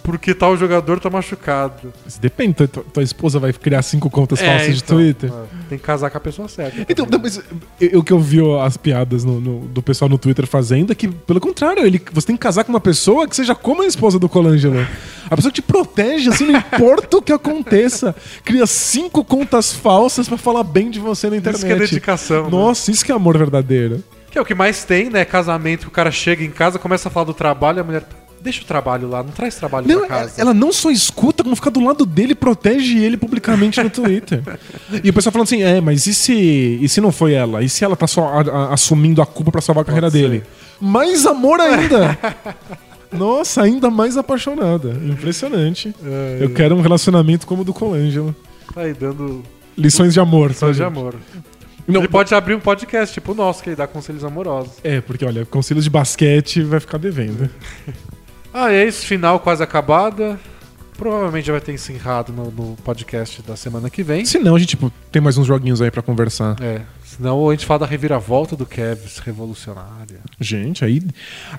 porque tal jogador tá machucado. Mas Depende, tua, tua- esposa vai criar cinco contas falsas de então, Twitter. é, Tem que casar com a pessoa certa. Então, não, mas eu- que eu vi as piadas no- no- do pessoal no Twitter fazendo é que, pelo contrário, ele, você tem que casar com uma pessoa que seja como a esposa do Colangelo. A pessoa que te protege, assim, não importa o que aconteça. Cria cinco contas falsas pra falar bem de você na internet. Isso que é dedicação. né? Nossa, isso que é amor verdadeiro. Que é o que mais tem, né? Casamento, que o cara chega em casa, começa a falar do trabalho a mulher. Deixa o trabalho lá, não traz trabalho Não, pra casa. ela não só escuta, como fica do lado dele e protege ele publicamente no Twitter. E o pessoal falando assim, é, mas e se, e se não foi ela? E se ela tá só a- a- assumindo a culpa pra salvar a carreira dele? Mais amor ainda! Nossa, ainda mais apaixonada. Impressionante. Eu quero um relacionamento como o do Colangelo. Tá aí dando Lições de amor. sabe? de amor. Não, Ele pode abrir um podcast tipo o nosso, que ele dá conselhos amorosos. É, porque olha, conselhos de basquete vai ficar devendo. Ah, é isso, final quase acabada. Provavelmente já vai ter encerrado no, no podcast da semana que vem. Se não, a gente tipo, tem mais uns joguinhos aí pra conversar. É. Senão a gente fala da reviravolta do Kevs revolucionária. Gente, aí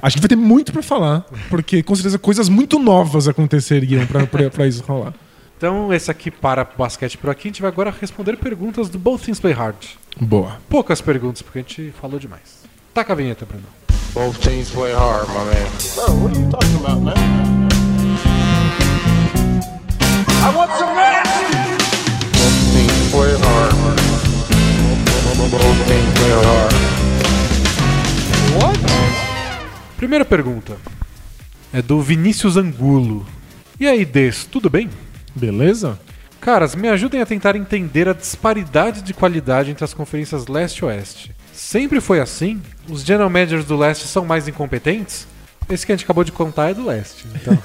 a gente vai ter muito pra falar, porque com certeza coisas muito novas aconteceriam pra, pra, pra isso rolar. Então, esse aqui para o basquete por aqui. A gente vai agora responder perguntas do Both Things Play Hard. Boa. Poucas perguntas, porque a gente falou demais. Taca a vinheta, Bruno. Both teams play hard, my man. Bro, what are you talking about, man? I want some rest! Both teams play hard. Both teams play hard. Primeira pergunta é do Vinícius Angulo. E aí, Des, tudo bem? Beleza? Caras, me ajudem a tentar entender a disparidade de qualidade entre as conferências leste e oeste. Sempre foi assim? Os general managers do leste são mais incompetentes? Esse que a gente acabou de contar é do leste. Então.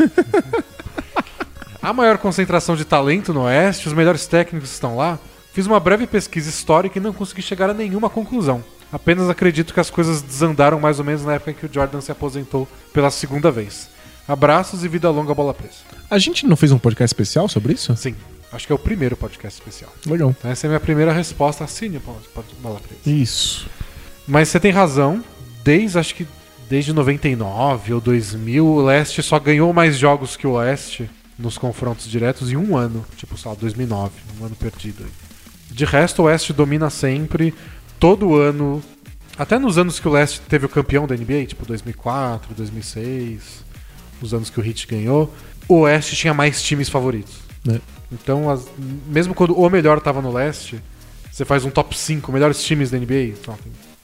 a maior concentração de talento no oeste, os melhores técnicos estão lá. Fiz uma breve pesquisa histórica e não consegui chegar a nenhuma conclusão. Apenas acredito que as coisas desandaram mais ou menos na época em que o Jordan se aposentou pela segunda vez. Abraços e vida longa bola presa. A gente não fez um podcast especial sobre isso? Sim, acho que é o primeiro podcast especial. Legal. Então essa é a minha primeira resposta. Assine o bola presa. Isso. Mas você tem razão. Desde, acho que desde 99 ou 2000, o Leste só ganhou mais jogos que o Oeste nos confrontos diretos em um ano. Tipo, sei lá, 2009. Um ano perdido aí. De resto, o Oeste domina sempre, todo ano. Até nos anos que o Leste teve o campeão da NBA, tipo 2004, 2006, os anos que o Heat ganhou, o Oeste tinha mais times favoritos. É. Então, as, mesmo quando o melhor estava no Leste, você faz um top 5 melhores times da NBA, então,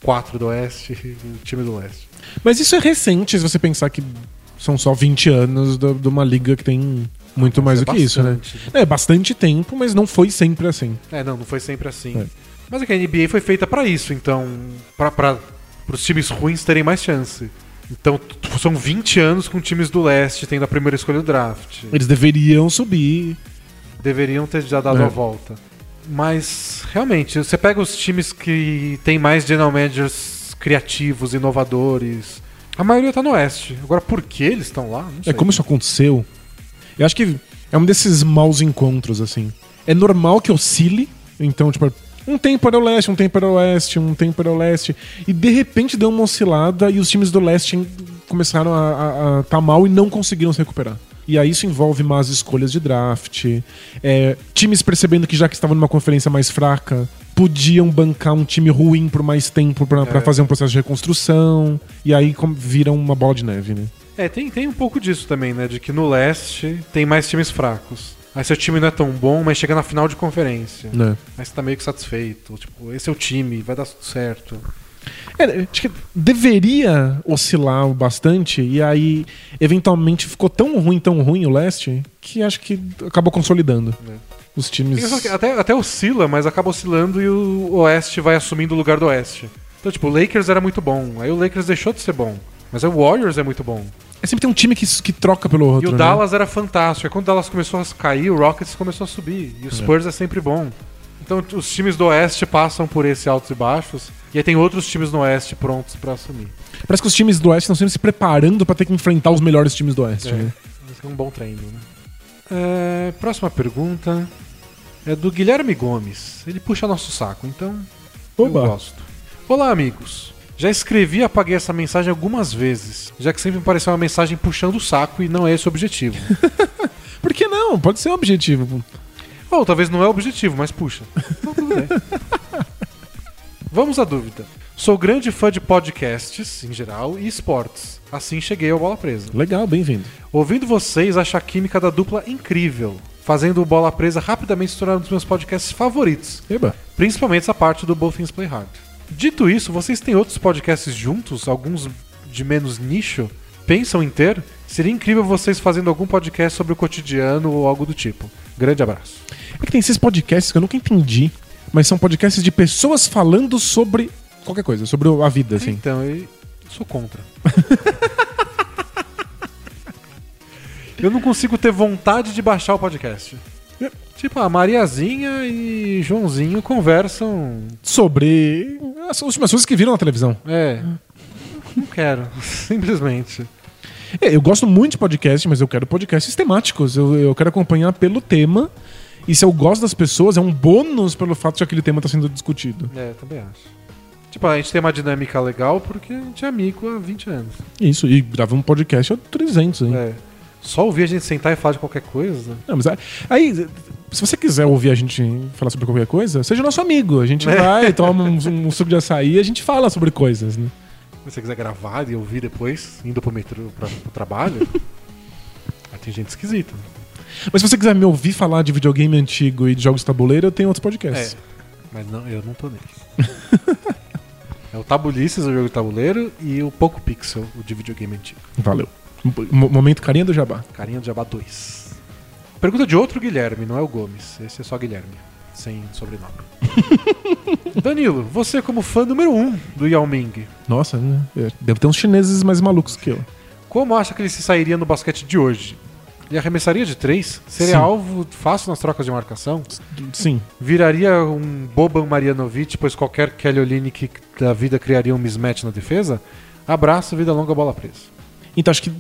4 do Oeste e o time do Leste. Mas isso é recente, se você pensar que são só 20 anos de uma liga que tem muito mais é do que bastante, isso, né? né? É, bastante tempo, mas não foi sempre assim. É, não, não foi sempre assim. É. Mas é que a NBA foi feita para isso, então, para os times ruins terem mais chance. Então, são 20 anos com times do leste tendo a primeira escolha do draft. Eles deveriam subir. Deveriam ter já dado é. a volta. Mas, realmente, você pega os times que tem mais general managers criativos, inovadores. A maioria tá no oeste. Agora, por que eles estão lá? É como isso aconteceu. Eu acho que é um desses maus encontros, assim. É normal que oscile. Então, tipo, um tempo era o leste, um tempo era o oeste, um tempo era o leste. E de repente deu uma oscilada e os times do leste começaram a estar mal e não conseguiram se recuperar. E aí isso envolve más escolhas de draft, é, times percebendo que já que estavam numa conferência mais fraca, podiam bancar um time ruim por mais tempo pra pra É. fazer um processo de reconstrução. E aí com- vira uma bola de neve, né? É, tem, tem um pouco disso também, né? De que no leste tem mais times fracos. Aí seu time não é tão bom, mas chega na final de conferência. né? Aí você tá meio que satisfeito. Tipo, esse é o time, vai dar tudo certo. É, acho que deveria oscilar bastante e aí eventualmente ficou tão ruim, tão ruim o leste que acho que acabou consolidando. É. Os times. Até, até oscila, mas acaba oscilando e o oeste vai assumindo o lugar do oeste. Então, tipo, o Lakers era muito bom. Aí o Lakers deixou de ser bom. Mas aí o Warriors é muito bom. É sempre tem um time que, que troca pelo outro. E o né? Dallas era fantástico. Aí quando o Dallas começou a cair, o Rockets começou a subir. E o Spurs é sempre bom. Então os times do Oeste passam por esse altos e baixos. E aí tem outros times no Oeste prontos pra assumir. Parece que os times do oeste estão sempre se preparando pra ter que enfrentar os melhores times do oeste. É, né? é um bom treino, né? É, próxima pergunta é do Guilherme Gomes. Ele puxa nosso saco, então Oba. eu gosto. Olá, amigos. Já escrevi e apaguei essa mensagem algumas vezes, já que sempre me pareceu uma mensagem puxando o saco e não é esse o objetivo. Por que não? Pode ser um objetivo. Ou talvez não é o objetivo, mas puxa. Então tudo bem. Vamos à dúvida. Sou grande fã de podcasts, em geral, e esportes. Assim cheguei ao Bola Presa. Legal, bem-vindo. Ouvindo vocês, acho a química da dupla incrível, fazendo o Bola Presa rapidamente se tornar um dos meus podcasts favoritos, Eba. principalmente essa parte do Both Things Play Hard. Dito isso, vocês têm outros podcasts juntos, alguns de menos nicho? Pensam em ter? Seria incrível vocês fazendo algum podcast sobre o cotidiano ou algo do tipo. Grande abraço. É que tem esses podcasts que eu nunca entendi, mas são podcasts de pessoas falando sobre qualquer coisa, sobre a vida, assim. Então, eu sou contra. eu não consigo ter vontade de baixar o podcast. Tipo, a Mariazinha e Joãozinho conversam. Sobre as últimas coisas que viram na televisão. É. Não quero, simplesmente. É, eu gosto muito de podcast, mas eu quero podcasts temáticos. Eu, eu quero acompanhar pelo tema. E se eu gosto das pessoas, é um bônus pelo fato de aquele tema estar sendo discutido. É, também acho. Tipo, a gente tem uma dinâmica legal porque a gente é amigo há 20 anos. Isso, e grava um podcast há 300, hein? É. Só ouvir a gente sentar e falar de qualquer coisa. Não, mas aí- se você quiser ouvir a gente falar sobre qualquer coisa, seja nosso amigo. A gente vai, toma um, um suco de açaí e a gente fala sobre coisas, né? Se você quiser gravar e ouvir depois, indo pro metrô pra, pro trabalho, aí tem gente esquisita. Mas se você quiser me ouvir falar de videogame antigo e de jogos de tabuleiro, eu tenho outros É. podcasts. Mas não, eu não tô nele. é o Tabulices, o jogo de tabuleiro, e o Poco Pixel, o de videogame antigo. Valeu. Mo- Momento carinha do jabá. Carinha do Jabá 2. Pergunta de outro Guilherme, não é o Gomes. Esse é só Guilherme, sem sobrenome. Danilo, você como fã número 1 um do Yao Ming, Nossa, né? É, deve ter uns chineses mais malucos que eu. como acha que ele se sairia no basquete de hoje? Ele arremessaria de 3? Seria Sim. alvo fácil nas trocas de marcação? Sim. Viraria um Boban Marjanovic, pois qualquer Kelly Olynyk da vida criaria um mismatch na defesa? Abraço, vida longa, bola presa. Então acho que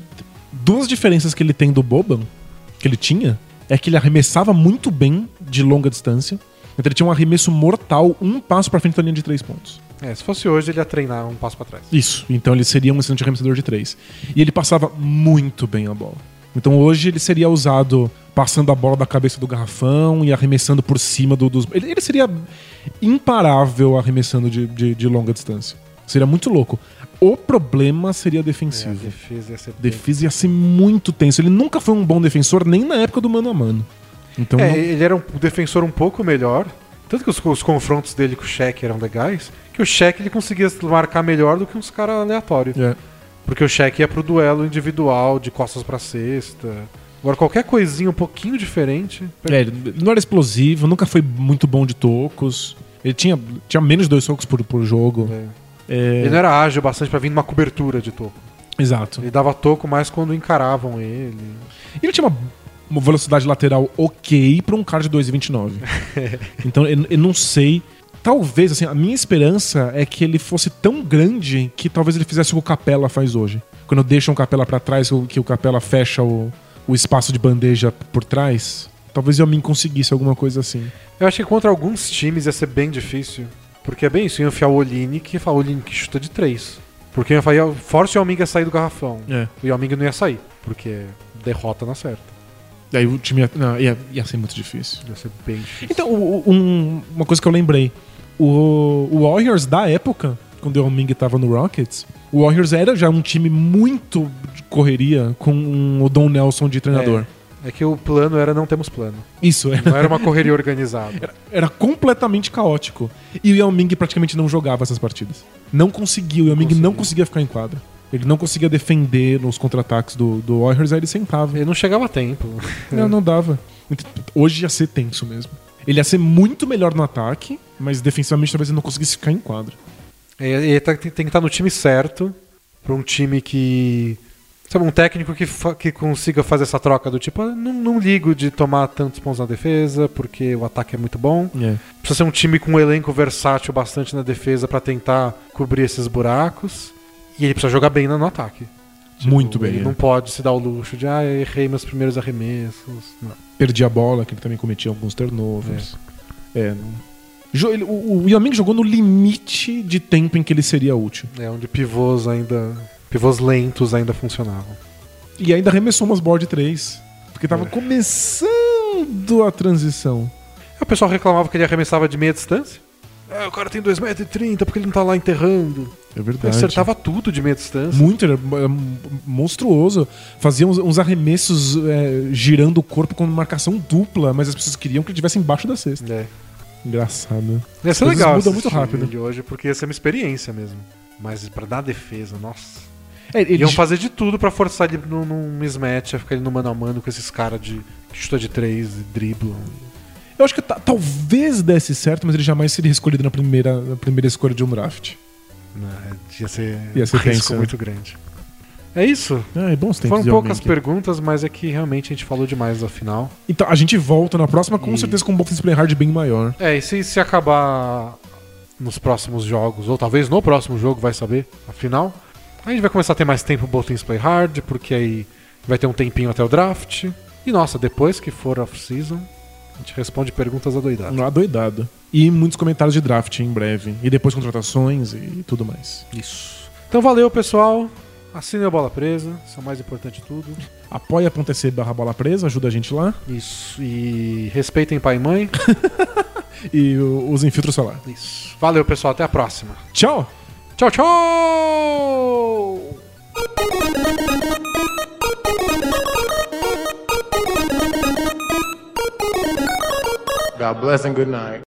duas diferenças que ele tem do Boban, que ele tinha, é que ele arremessava muito bem de longa distância. Então ele tinha um arremesso mortal, um passo pra frente da linha de três pontos. É, se fosse hoje, ele ia treinar um passo pra trás. Isso. Então ele seria um excelente arremessador de três. E ele passava muito bem a bola. Então hoje ele seria usado passando a bola da cabeça do garrafão e arremessando por cima do- dos. Ele, ele seria imparável arremessando de, de, de longa distância. Seria muito louco. O problema seria É, a defensivo. defesa ia ser defesa ia ser muito tenso. Ele nunca foi um bom defensor, nem na época do mano a mano. Então, É, não- ele era um defensor um pouco melhor. Tanto que os, os confrontos dele com o Shaq eram legais, que o Shaq ele conseguia marcar melhor do que uns caras aleatórios. é. Porque o Shaq ia pro duelo individual, de costas pra cesta. Agora, qualquer coisinha um pouquinho diferente. É, ele não era explosivo, nunca foi muito bom de tocos. Ele tinha, tinha menos de dois tocos por, por jogo. É. É, Ele não era ágil bastante pra vir numa cobertura de toco. Exato. Ele dava toco mais quando encaravam ele. E ele tinha uma, uma velocidade lateral ok pra um cara de 2,29. então eu, eu não sei. Talvez, assim, a minha esperança é que ele fosse tão grande que talvez ele fizesse o que o Capela faz hoje. Quando deixa um Capela pra trás, que o Capela fecha o, o espaço de bandeja por trás. Talvez eu me conseguisse alguma coisa assim. Eu acho que contra alguns times ia ser bem difícil. Porque é bem isso, ia enfiar o Olinick e falar Olinick chuta de três. Porque ia falar, force o Yao Ming a sair do garrafão. É. O Yao Ming não ia sair, porque derrota na certa. Daí o time ia, não, ia, ia ser muito difícil. Ia ser bem difícil. Então, o- o- um- uma coisa que eu lembrei. O, o Warriors da época, quando o Yao Ming tava no Rockets, o Warriors era já um time muito de correria com o Don Nelson de treinador. É que o plano era não temos plano. Isso, era, Não era uma correria organizada. era completamente caótico. E o Yao Ming praticamente não jogava essas partidas. Não conseguiu, o Yao Ming não conseguia ficar em quadra. Ele não conseguia defender nos contra-ataques do, do Warriors, aí ele sentava. Ele não chegava a tempo. Não, não dava. Hoje ia ser tenso mesmo. Ele ia ser muito melhor no ataque, mas defensivamente talvez ele não conseguisse ficar em quadra. É, Ele tá- tem que estar no time certo, pra um time que. Sabe, um técnico que, que consiga fazer essa troca do tipo, "Ah, não, não ligo de tomar tantos pontos na defesa, porque o ataque é muito bom. É. Precisa ser um time com um elenco versátil bastante na defesa pra tentar cobrir esses buracos. E ele precisa jogar bem no no ataque. Muito bem. Ele é. não pode se dar o luxo de, ah, errei meus primeiros arremessos. Não. Perdia a bola, que ele também cometia alguns turnovers. É. ele- O, o Yao Ming jogou no limite de tempo em que ele seria útil. É onde pivôs ainda. Pivôs lentos ainda funcionavam. E ainda arremessou umas board 3. Porque tava É. começando a transição. Aí O pessoal reclamava que ele arremessava de meia distância. É, o cara tem 2,30m, porque ele não tá lá enterrando. É Ele verdade. acertava tudo de meia distância. Muito, era é, monstruoso. Fazia uns, uns arremessos é, girando o corpo com marcação dupla, mas as pessoas queriam que ele estivesse embaixo da cesta. É. Engraçado. Ia ser legal mudam muito rápido. ele hoje, porque ia ser uma experiência mesmo. Mas pra dar defesa, nossa. É, ele- Iam fazer de tudo pra forçar ele num, num mismatch, a ficar ele no mano a mano com esses caras de chuta de três e driblam. Eu acho que ta- talvez desse certo, mas ele jamais seria escolhido na primeira, na primeira escolha de um draft. Né? Ia ser, Ia ser um risco né? muito grande. É isso. Ah, é bons tempos Foram poucas perguntas, mas é que realmente a gente falou demais no final. Então, a gente volta na próxima, com E- certeza, com um Box Play Hard bem maior. É, e se, se acabar nos próximos jogos, ou talvez no próximo jogo, vai saber, afinal. A gente vai começar a ter mais tempo pro Teams Play Hard, porque aí vai ter um tempinho até o draft. E nossa, depois que for off-season, a gente responde perguntas adoidadas. Adoidado. E muitos comentários de draft em breve. E depois contratações e tudo mais. Isso. Então valeu, pessoal. Assinem a bola presa, isso é o mais importante de tudo. Apoia.se barra bola presa, ajuda a gente lá. Isso. E respeitem pai e mãe. E usem filtro solar. Isso. Valeu, pessoal. Até a próxima. Tchau! Tchau, tchau! God bless and good night.